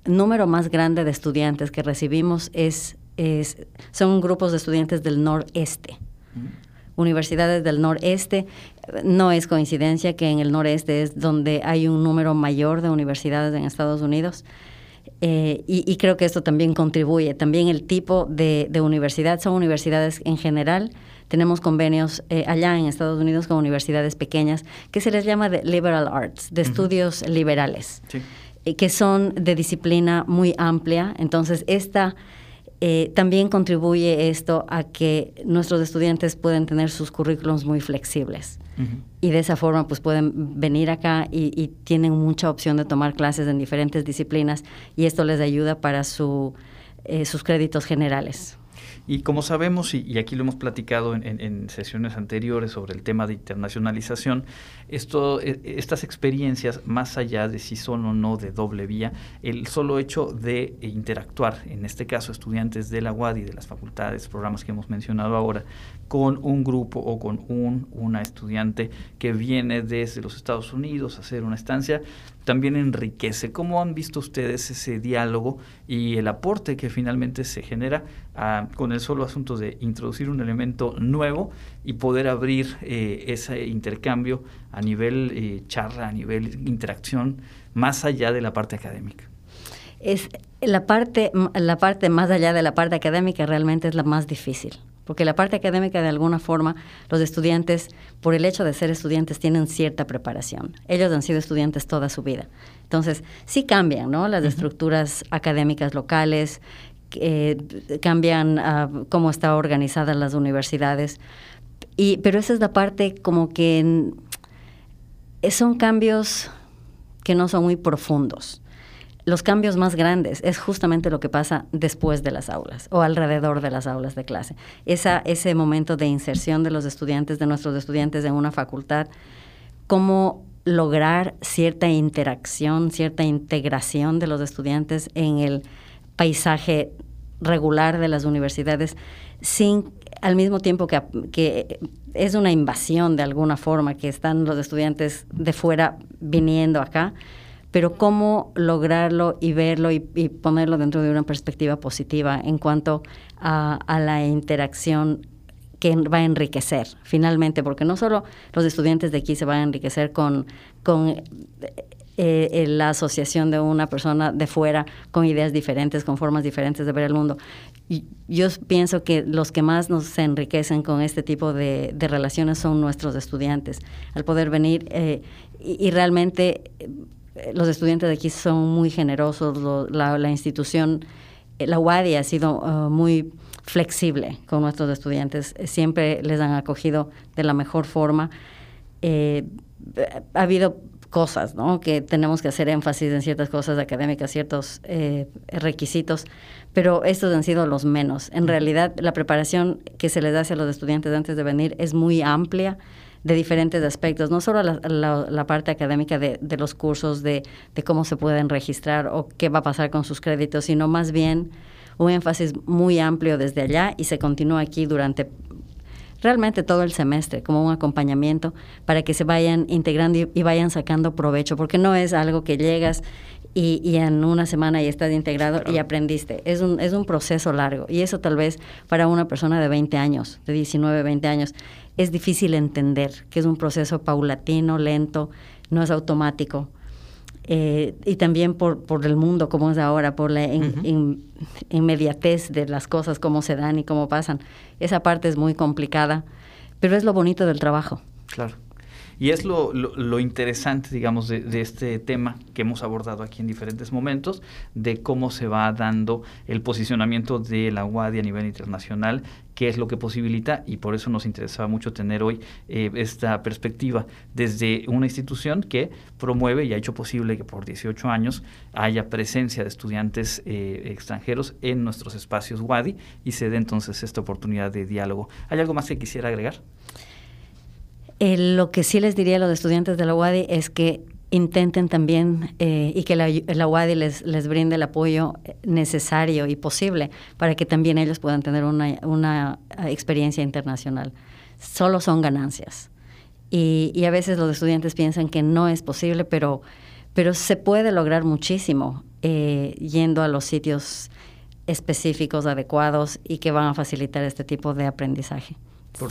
número más grande de estudiantes que recibimos es, son grupos de estudiantes del noreste. Universidades del noreste, no es coincidencia que en el noreste es donde hay un número mayor de universidades en Estados Unidos. Eh, y, creo que esto también contribuye. También el tipo de, universidad, son universidades en general. Tenemos convenios eh, allá en Estados Unidos con universidades pequeñas que se les llama de liberal arts, de estudios liberales. Sí. Eh, que son de disciplina muy amplia. Entonces, esta eh, también contribuye esto a que nuestros estudiantes pueden tener sus currículums muy flexibles. Y de esa forma, pues pueden venir acá y, tienen mucha opción de tomar clases en diferentes disciplinas y esto les ayuda para su, eh, sus créditos generales. Y como sabemos, y, aquí lo hemos platicado en, sesiones anteriores sobre el tema de internacionalización, esto, e, estas experiencias, más allá de si son o no de doble vía, el solo hecho de interactuar, en este caso estudiantes de la UAD y de las facultades, programas que hemos mencionado ahora, con un grupo o con un, una estudiante que viene desde los Estados Unidos a hacer una estancia, también enriquece. ¿Cómo han visto ustedes ese diálogo y el aporte que finalmente se genera ah, con el solo asunto de introducir un elemento nuevo y poder abrir eh, ese intercambio a nivel eh, charla, a nivel interacción, más allá de la parte académica? Es la parte, la parte más allá de la parte académica realmente es la más difícil porque la parte académica de alguna forma los estudiantes, por el hecho de ser estudiantes, tienen cierta preparación. Ellos han sido estudiantes toda su vida. Entonces, sí cambian, ¿no? Las estructuras académicas locales, eh, cambian uh, cómo están organizadas las universidades. Y, pero esa es la parte como que son cambios que no son muy profundos los cambios más grandes es justamente lo que pasa después de las aulas o alrededor de las aulas de clase. Esa, ese momento de inserción de los estudiantes, de nuestros estudiantes en una facultad, cómo lograr cierta interacción, cierta integración de los estudiantes en el paisaje regular de las universidades sin al mismo tiempo que, que, es una invasión de alguna forma que están los estudiantes de fuera viniendo acá pero cómo lograrlo y verlo y, ponerlo dentro de una perspectiva positiva en cuanto a, la interacción que va a enriquecer finalmente, porque no solo los estudiantes de aquí se van a enriquecer con, eh, eh, la asociación de una persona de fuera con ideas diferentes, con formas diferentes de ver el mundo. Yo pienso que los que más nos enriquecen con este tipo de, relaciones son nuestros estudiantes, al poder venir eh, y, realmente los estudiantes de aquí son muy generosos, la, institución, eh, la UADI ha sido uh, muy flexible con nuestros estudiantes, siempre les han acogido de la mejor forma. Eh, ha habido cosas, ¿no? Que tenemos que hacer énfasis en ciertas cosas académicas, ciertos eh, requisitos, pero estos han sido los menos. En realidad, la preparación que se les hace a los estudiantes antes de venir es muy amplia de diferentes aspectos, no solo la, parte académica de, los cursos, de, de, cómo se pueden registrar o qué va a pasar con sus créditos, sino más bien un énfasis muy amplio desde allá y se continúa aquí durante realmente todo el semestre como un acompañamiento para que se vayan integrando y, vayan sacando provecho, porque no es algo que llegas y, en una semana ya estás integrado y aprendiste. Es un, es un proceso largo y eso tal vez para una persona de 20 años, de 19, 20 años, es difícil entender que es un proceso paulatino, lento, no es automático. Eh, y también por, por el mundo como es ahora, por la inmediatez de las cosas, cómo se dan y cómo pasan. Esa parte es muy complicada, pero es lo bonito del trabajo. Claro. Y es lo, lo, interesante, digamos, de, este tema que hemos abordado aquí en diferentes momentos, de cómo se va dando el posicionamiento de la UADI a nivel internacional, qué es lo que posibilita, y por eso nos interesaba mucho tener hoy eh, esta perspectiva desde una institución que promueve y ha hecho posible que por 18 años haya presencia de estudiantes eh, extranjeros en nuestros espacios UADI y se dé entonces esta oportunidad de diálogo. ¿Hay algo más que quisiera agregar? Lo que sí les diría a los estudiantes de la UADI es que intenten también eh, y que la, la UADI les, les brinde el apoyo necesario y posible para que también ellos puedan tener una, una experiencia internacional. Solo son ganancias. Y, y, a veces los estudiantes piensan que no es posible, pero, pero se puede lograr muchísimo eh, yendo a los sitios específicos, adecuados y que van a facilitar este tipo de aprendizaje.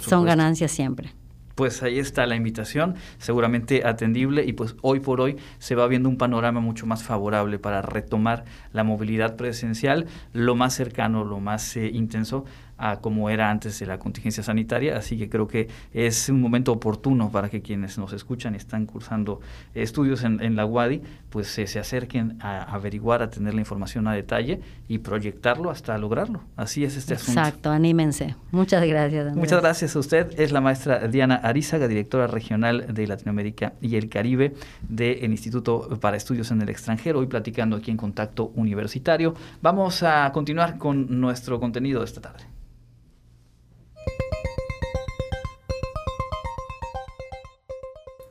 Son ganancias siempre pues ahí está la invitación, seguramente atendible y pues hoy por hoy se va viendo un panorama mucho más favorable para retomar la movilidad presencial, lo más cercano, lo más eh, intenso a como era antes de la contingencia sanitaria, así que creo que es un momento oportuno para que quienes nos escuchan y están cursando estudios en, la UADI, pues se acerquen a, averiguar, a tener la información a detalle y proyectarlo hasta lograrlo. Así es este asunto. Exacto, anímense. Muchas gracias. Muchas gracias a usted. Es la maestra Diana Arizaga, directora regional de Latinoamérica y el Caribe del Instituto para Estudios en el Extranjero, hoy platicando aquí en Contacto Universitario. Vamos a continuar con nuestro contenido de esta tarde.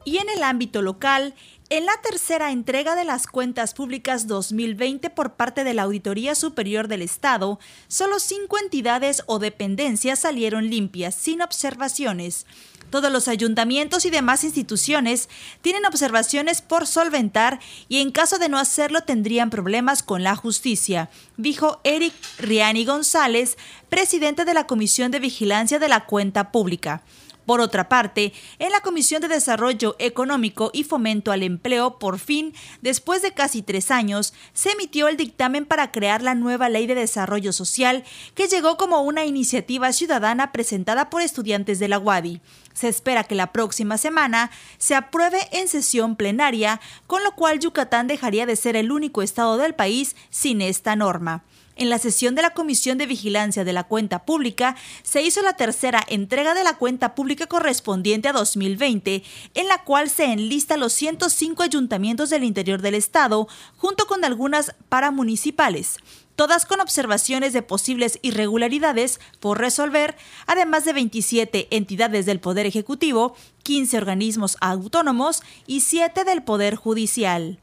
Y en el ámbito local, en la tercera entrega de las cuentas públicas 2020 por parte de la Auditoría Superior del Estado, solo cinco entidades o dependencias salieron limpias, sin observaciones. Todos los ayuntamientos y demás instituciones tienen observaciones por solventar y en caso de no hacerlo tendrían problemas con la justicia, dijo Eric Riani González, presidente de la Comisión de Vigilancia de la Cuenta Pública. Por otra parte, en la Comisión de Desarrollo Económico y Fomento al Empleo, por fin, después de casi tres años, se emitió el dictamen para crear la nueva Ley de Desarrollo Social, que llegó como una iniciativa ciudadana presentada por estudiantes de la UADI. Se espera que la próxima semana se apruebe en sesión plenaria, con lo cual Yucatán dejaría de ser el único estado del país sin esta norma. En la sesión de la Comisión de Vigilancia de la Cuenta Pública se hizo la tercera entrega de la cuenta pública correspondiente a 2020, en la cual se enlista los 105 ayuntamientos del interior del Estado, junto con algunas paramunicipales todas con observaciones de posibles irregularidades por resolver, además de 27 entidades del Poder Ejecutivo, 15 organismos autónomos y 7 del Poder Judicial.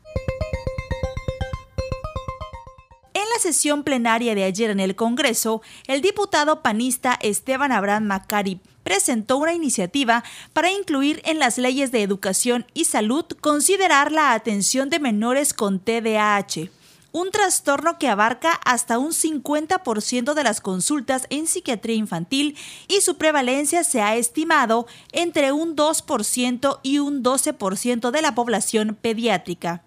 La sesión plenaria de ayer en el Congreso, el diputado panista Esteban Abraham Macari presentó una iniciativa para incluir en las leyes de educación y salud considerar la atención de menores con TDAH un trastorno que abarca hasta un 50% de las consultas en psiquiatría infantil y su prevalencia se ha estimado entre un 2% y un 12% de la población pediátrica.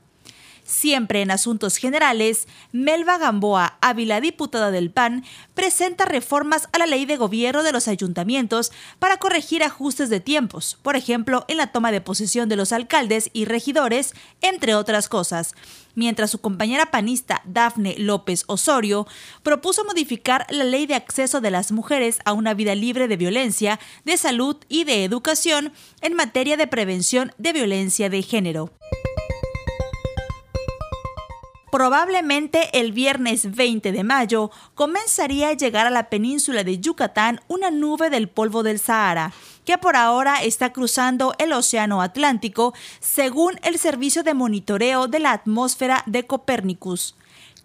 Siempre en asuntos generales, Melba Gamboa Ávila, diputada del PAN, presenta reformas a la ley de gobierno de los ayuntamientos para corregir ajustes de tiempos, por ejemplo, en la toma de posesión de los alcaldes y regidores, entre otras cosas mientras su compañera panista Dafne López Osorio propuso modificar la ley de acceso de las mujeres a una vida libre de violencia, de salud y de educación en materia de prevención de violencia de género. Probablemente el viernes 20 de mayo comenzaría a llegar a la península de Yucatán una nube del polvo del Sahara, que por ahora está cruzando el Océano Atlántico, según el Servicio de Monitoreo de la Atmósfera de Copérnicus.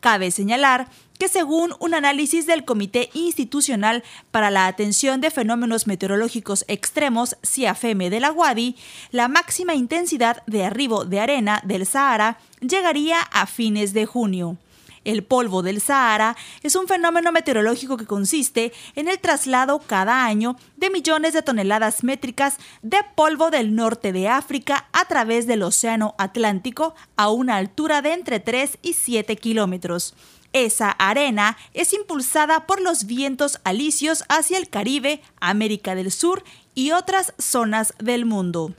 Cabe señalar que según un análisis del Comité Institucional para la Atención de Fenómenos Meteorológicos Extremos, CIAFEME de la UADI, la máxima intensidad de arribo de arena del Sahara llegaría a fines de junio. El polvo del Sahara es un fenómeno meteorológico que consiste en el traslado cada año de millones de toneladas métricas de polvo del norte de África a través del Océano Atlántico a una altura de entre 3 y 7 kilómetros. Esa arena es impulsada por los vientos alisios hacia el Caribe, América del Sur y otras zonas del mundo.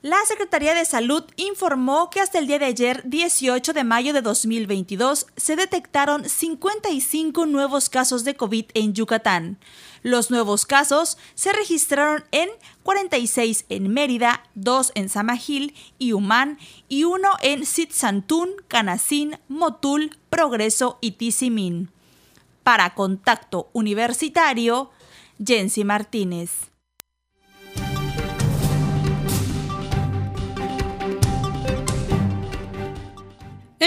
La Secretaría de Salud informó que hasta el día de ayer, 18 de mayo de 2022, se detectaron 55 nuevos casos de COVID en Yucatán. Los nuevos casos se registraron en 46 en Mérida, 2 en Samajil y Humán y 1 en Sitzantún, Canacín, Motul, Progreso y Tizimín. Para Contacto Universitario, Jensi Martínez.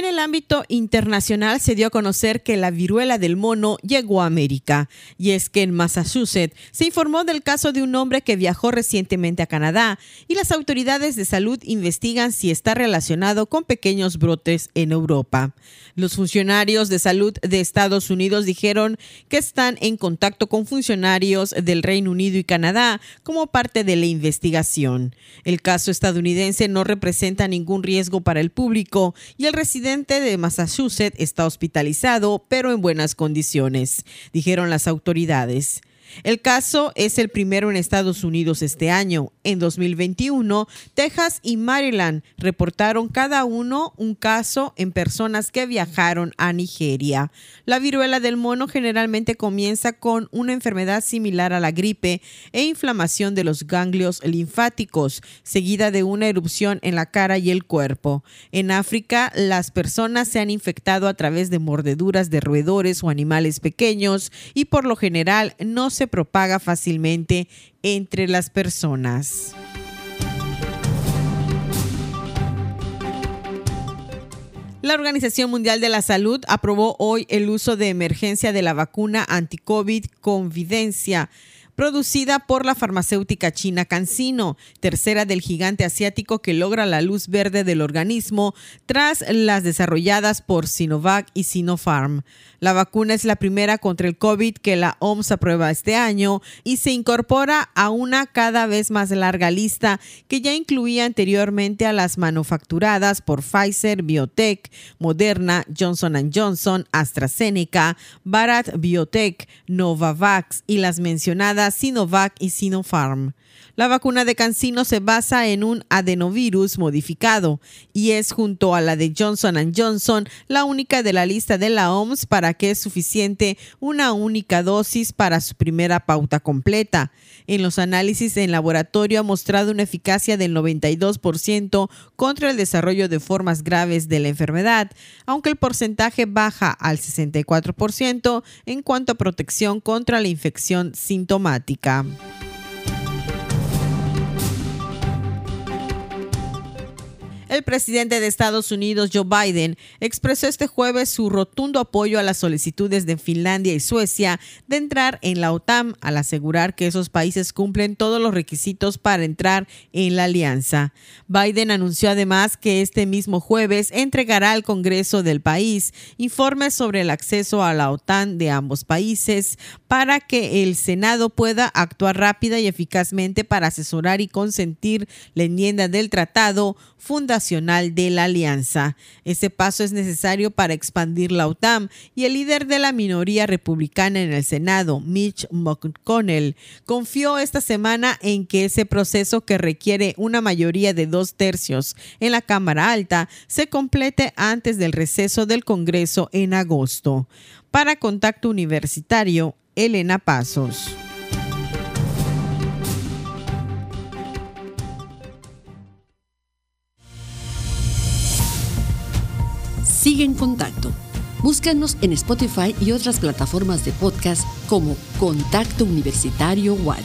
En el ámbito internacional se dio a conocer que la viruela del mono llegó a América. Y es que en Massachusetts se informó del caso de un hombre que viajó recientemente a Canadá y las autoridades de salud investigan si está relacionado con pequeños brotes en Europa. Los funcionarios de salud de Estados Unidos dijeron que están en contacto con funcionarios del Reino Unido y Canadá como parte de la investigación. El caso estadounidense no representa ningún riesgo para el público y el residente de Massachusetts está hospitalizado, pero en buenas condiciones, dijeron las autoridades. El caso es el primero en Estados Unidos este año. En 2021, Texas y Maryland reportaron cada uno un caso en personas que viajaron a Nigeria. La viruela del mono generalmente comienza con una enfermedad similar a la gripe e inflamación de los ganglios linfáticos, seguida de una erupción en la cara y el cuerpo. En África, las personas se han infectado a través de mordeduras de roedores o animales pequeños y por lo general no se se propaga fácilmente entre las personas. La Organización Mundial de la Salud aprobó hoy el uso de emergencia de la vacuna anti-COVID Convidencia producida por la farmacéutica china CanSino, tercera del gigante asiático que logra la luz verde del organismo tras las desarrolladas por Sinovac y Sinopharm. La vacuna es la primera contra el COVID que la OMS aprueba este año y se incorpora a una cada vez más larga lista que ya incluía anteriormente a las manufacturadas por Pfizer, Biotech, Moderna, Johnson Johnson, AstraZeneca, Bharat Biotech, Novavax y las mencionadas Sinovac y Sinopharm. La vacuna de Cancino se basa en un adenovirus modificado y es junto a la de Johnson Johnson la única de la lista de la OMS para que es suficiente una única dosis para su primera pauta completa. En los análisis en laboratorio ha mostrado una eficacia del 92% contra el desarrollo de formas graves de la enfermedad, aunque el porcentaje baja al 64% en cuanto a protección contra la infección sintomática. El presidente de Estados Unidos, Joe Biden, expresó este jueves su rotundo apoyo a las solicitudes de Finlandia y Suecia de entrar en la OTAN al asegurar que esos países cumplen todos los requisitos para entrar en la alianza. Biden anunció además que este mismo jueves entregará al Congreso del país informes sobre el acceso a la OTAN de ambos países para que el Senado pueda actuar rápida y eficazmente para asesorar y consentir la enmienda del tratado fundacional de la alianza. Ese paso es necesario para expandir la OTAN y el líder de la minoría republicana en el Senado, Mitch McConnell, confió esta semana en que ese proceso que requiere una mayoría de dos tercios en la Cámara Alta se complete antes del receso del Congreso en agosto. Para Contacto Universitario, Elena Pasos. Sigue en contacto. Búscanos en Spotify y otras plataformas de podcast como Contacto Universitario Wadi.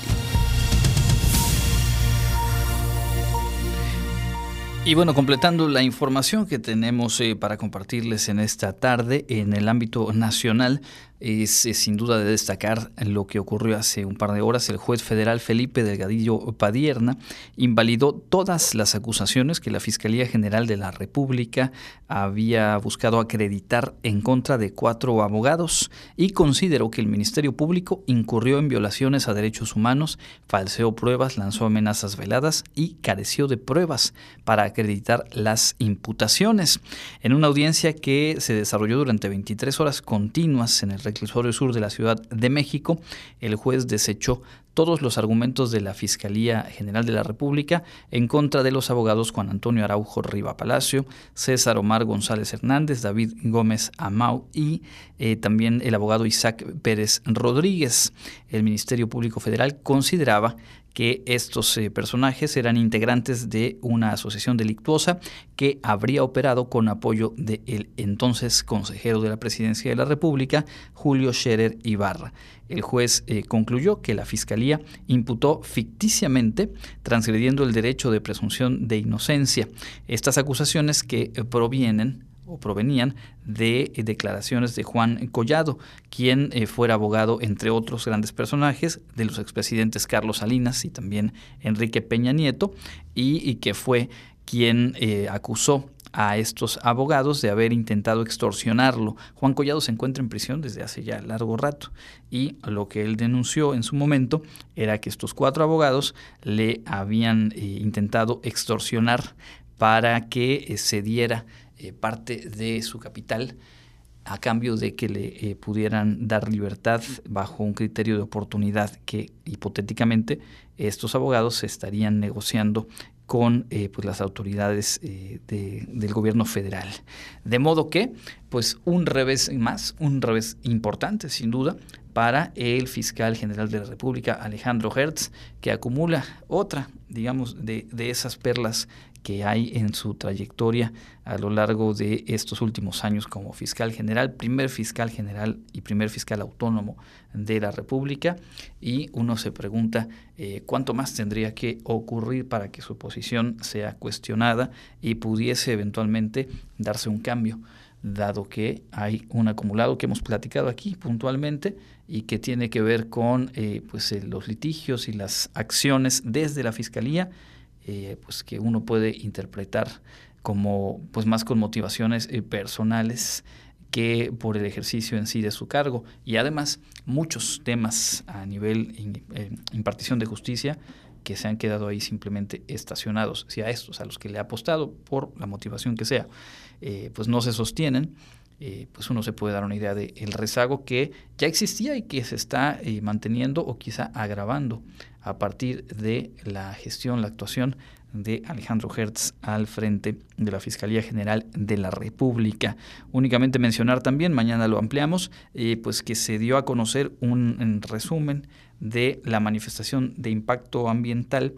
Y bueno, completando la información que tenemos eh, para compartirles en esta tarde en el ámbito nacional, es, sin duda de destacar lo que ocurrió hace un par de horas. El juez federal Felipe Delgadillo Padierna invalidó todas las acusaciones que la Fiscalía General de la República había buscado acreditar en contra de cuatro abogados y consideró que el Ministerio Público incurrió en violaciones a derechos humanos, falseó pruebas, lanzó amenazas veladas y careció de pruebas para acreditar las imputaciones. En una audiencia que se desarrolló durante 23 horas continuas en el reclusorio sur de la Ciudad de México, el juez desechó todos los argumentos de la Fiscalía General de la República en contra de los abogados Juan Antonio Araujo Riva Palacio, César Omar González Hernández, David Gómez Amau y eh, también el abogado Isaac Pérez Rodríguez. El Ministerio Público Federal consideraba que estos eh, personajes eran integrantes de una asociación delictuosa que habría operado con apoyo del entonces consejero de la Presidencia de la República, Julio Scherer Ibarra. El juez eh, concluyó que la Fiscalía imputó ficticiamente, transgrediendo el derecho de presunción de inocencia. Estas acusaciones que eh, provienen o provenían de eh, declaraciones de Juan Collado, quien eh, fuera abogado, entre otros grandes personajes, de los expresidentes Carlos Salinas y también Enrique Peña Nieto, y, que fue quien eh, acusó a estos abogados de haber intentado extorsionarlo. Juan Collado se encuentra en prisión desde hace ya largo rato y lo que él denunció en su momento era que estos cuatro abogados le habían intentado extorsionar para que se diera eh, parte de su capital a cambio de que le eh, pudieran dar libertad bajo un criterio de oportunidad que hipotéticamente estos abogados estarían negociando con eh, pues las autoridades del gobierno federal. De modo que, pues un revés más, un revés importante sin duda para el fiscal general de la República, Alejandro Hertz, que acumula otra, digamos, de, de esas perlas que hay en su trayectoria a lo largo de estos últimos años como fiscal general, primer fiscal general y primer fiscal autónomo de la República. Y uno se pregunta eh, cuánto más tendría que ocurrir para que su posición sea cuestionada y pudiese eventualmente darse un cambio dado que hay un acumulado que hemos platicado aquí puntualmente y que tiene que ver con eh, pues, eh, los litigios y las acciones desde la Fiscalía eh, pues que uno puede interpretar como pues más con motivaciones eh, personales que por el ejercicio en sí de su cargo. Y además muchos temas a nivel eh, impartición de justicia que se han quedado ahí simplemente estacionados. Si a estos a los que le ha apostado por la motivación que sea pues no se sostienen pues uno se puede dar una idea del el rezago que ya existía y que se está manteniendo o quizá agravando a partir de la gestión, la actuación de Alejandro Hertz al frente de la Fiscalía General de la República. Únicamente mencionar también, mañana lo ampliamos, eh, pues que se dio a conocer un, resumen de la manifestación de impacto ambiental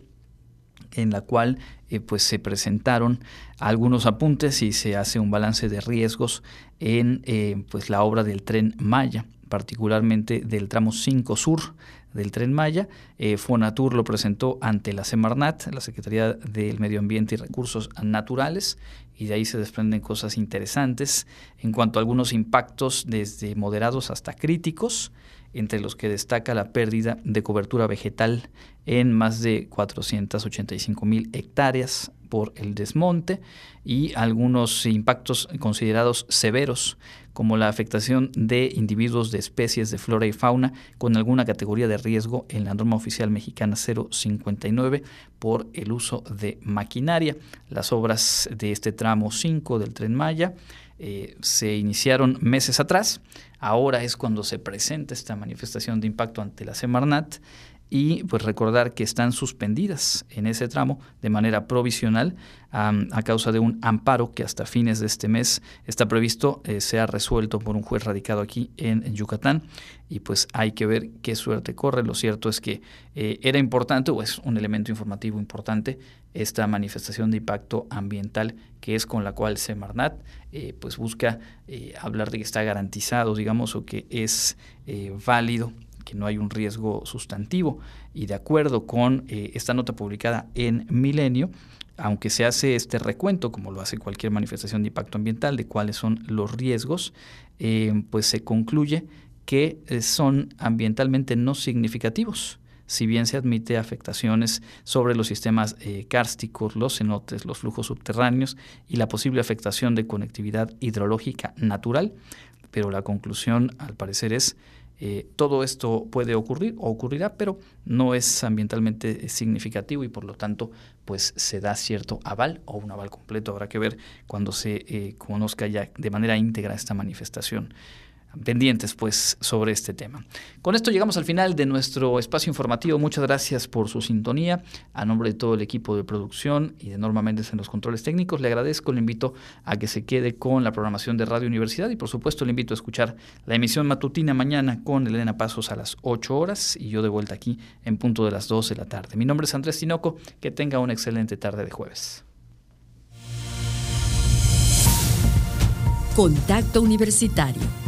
en la cual eh, pues se presentaron algunos apuntes y se hace un balance de riesgos en eh, pues la obra del tren Maya particularmente del tramo 5 Sur del Tren Maya. Eh, Fonatur lo presentó ante la Semarnat, la Secretaría del Medio Ambiente y Recursos Naturales, y de ahí se desprenden cosas interesantes en cuanto a algunos impactos desde moderados hasta críticos, entre los que destaca la pérdida de cobertura vegetal en más de 485 mil hectáreas por el desmonte y algunos impactos considerados severos como la afectación de individuos de especies de flora y fauna con alguna categoría de riesgo en la norma oficial mexicana 059 por el uso de maquinaria. Las obras de este tramo 5 del tren Maya eh, se iniciaron meses atrás, ahora es cuando se presenta esta manifestación de impacto ante la Semarnat y pues recordar que están suspendidas en ese tramo de manera provisional a causa de un amparo que hasta fines de este mes está previsto eh, sea resuelto por un juez radicado aquí en, Yucatán y pues hay que ver qué suerte corre. Lo cierto es que eh, era importante o es un elemento informativo importante esta manifestación de impacto ambiental que es con la cual Semarnat eh, pues busca hablar de que está garantizado digamos o que es válido que no hay un riesgo sustantivo. Y de acuerdo con eh, esta nota publicada en Milenio, aunque se hace este recuento, como lo hace cualquier manifestación de impacto ambiental, de cuáles son los riesgos, eh, pues se concluye que eh, son ambientalmente no significativos si bien se admite afectaciones sobre los sistemas cársticos, los cenotes, los flujos subterráneos y la posible afectación de conectividad hidrológica natural, pero la conclusión al parecer es eh, todo esto puede ocurrir o ocurrirá, pero no es ambientalmente significativo y por lo tanto pues se da cierto aval o un aval completo. Habrá que ver cuando se eh, conozca ya de manera íntegra esta manifestación pendientes pues sobre este tema. Con esto llegamos al final de nuestro espacio informativo. Muchas gracias por su sintonía. A nombre de todo el equipo de producción y de Norma Méndez en los controles técnicos, le agradezco, le invito a que se quede con la programación de Radio Universidad y por supuesto le invito a escuchar la emisión matutina mañana con Elena Pasos a las 8 horas y yo de vuelta aquí en punto de las 2 de la tarde. Mi nombre es Andrés Tinoco, que tenga una excelente tarde de jueves. Contacto Universitario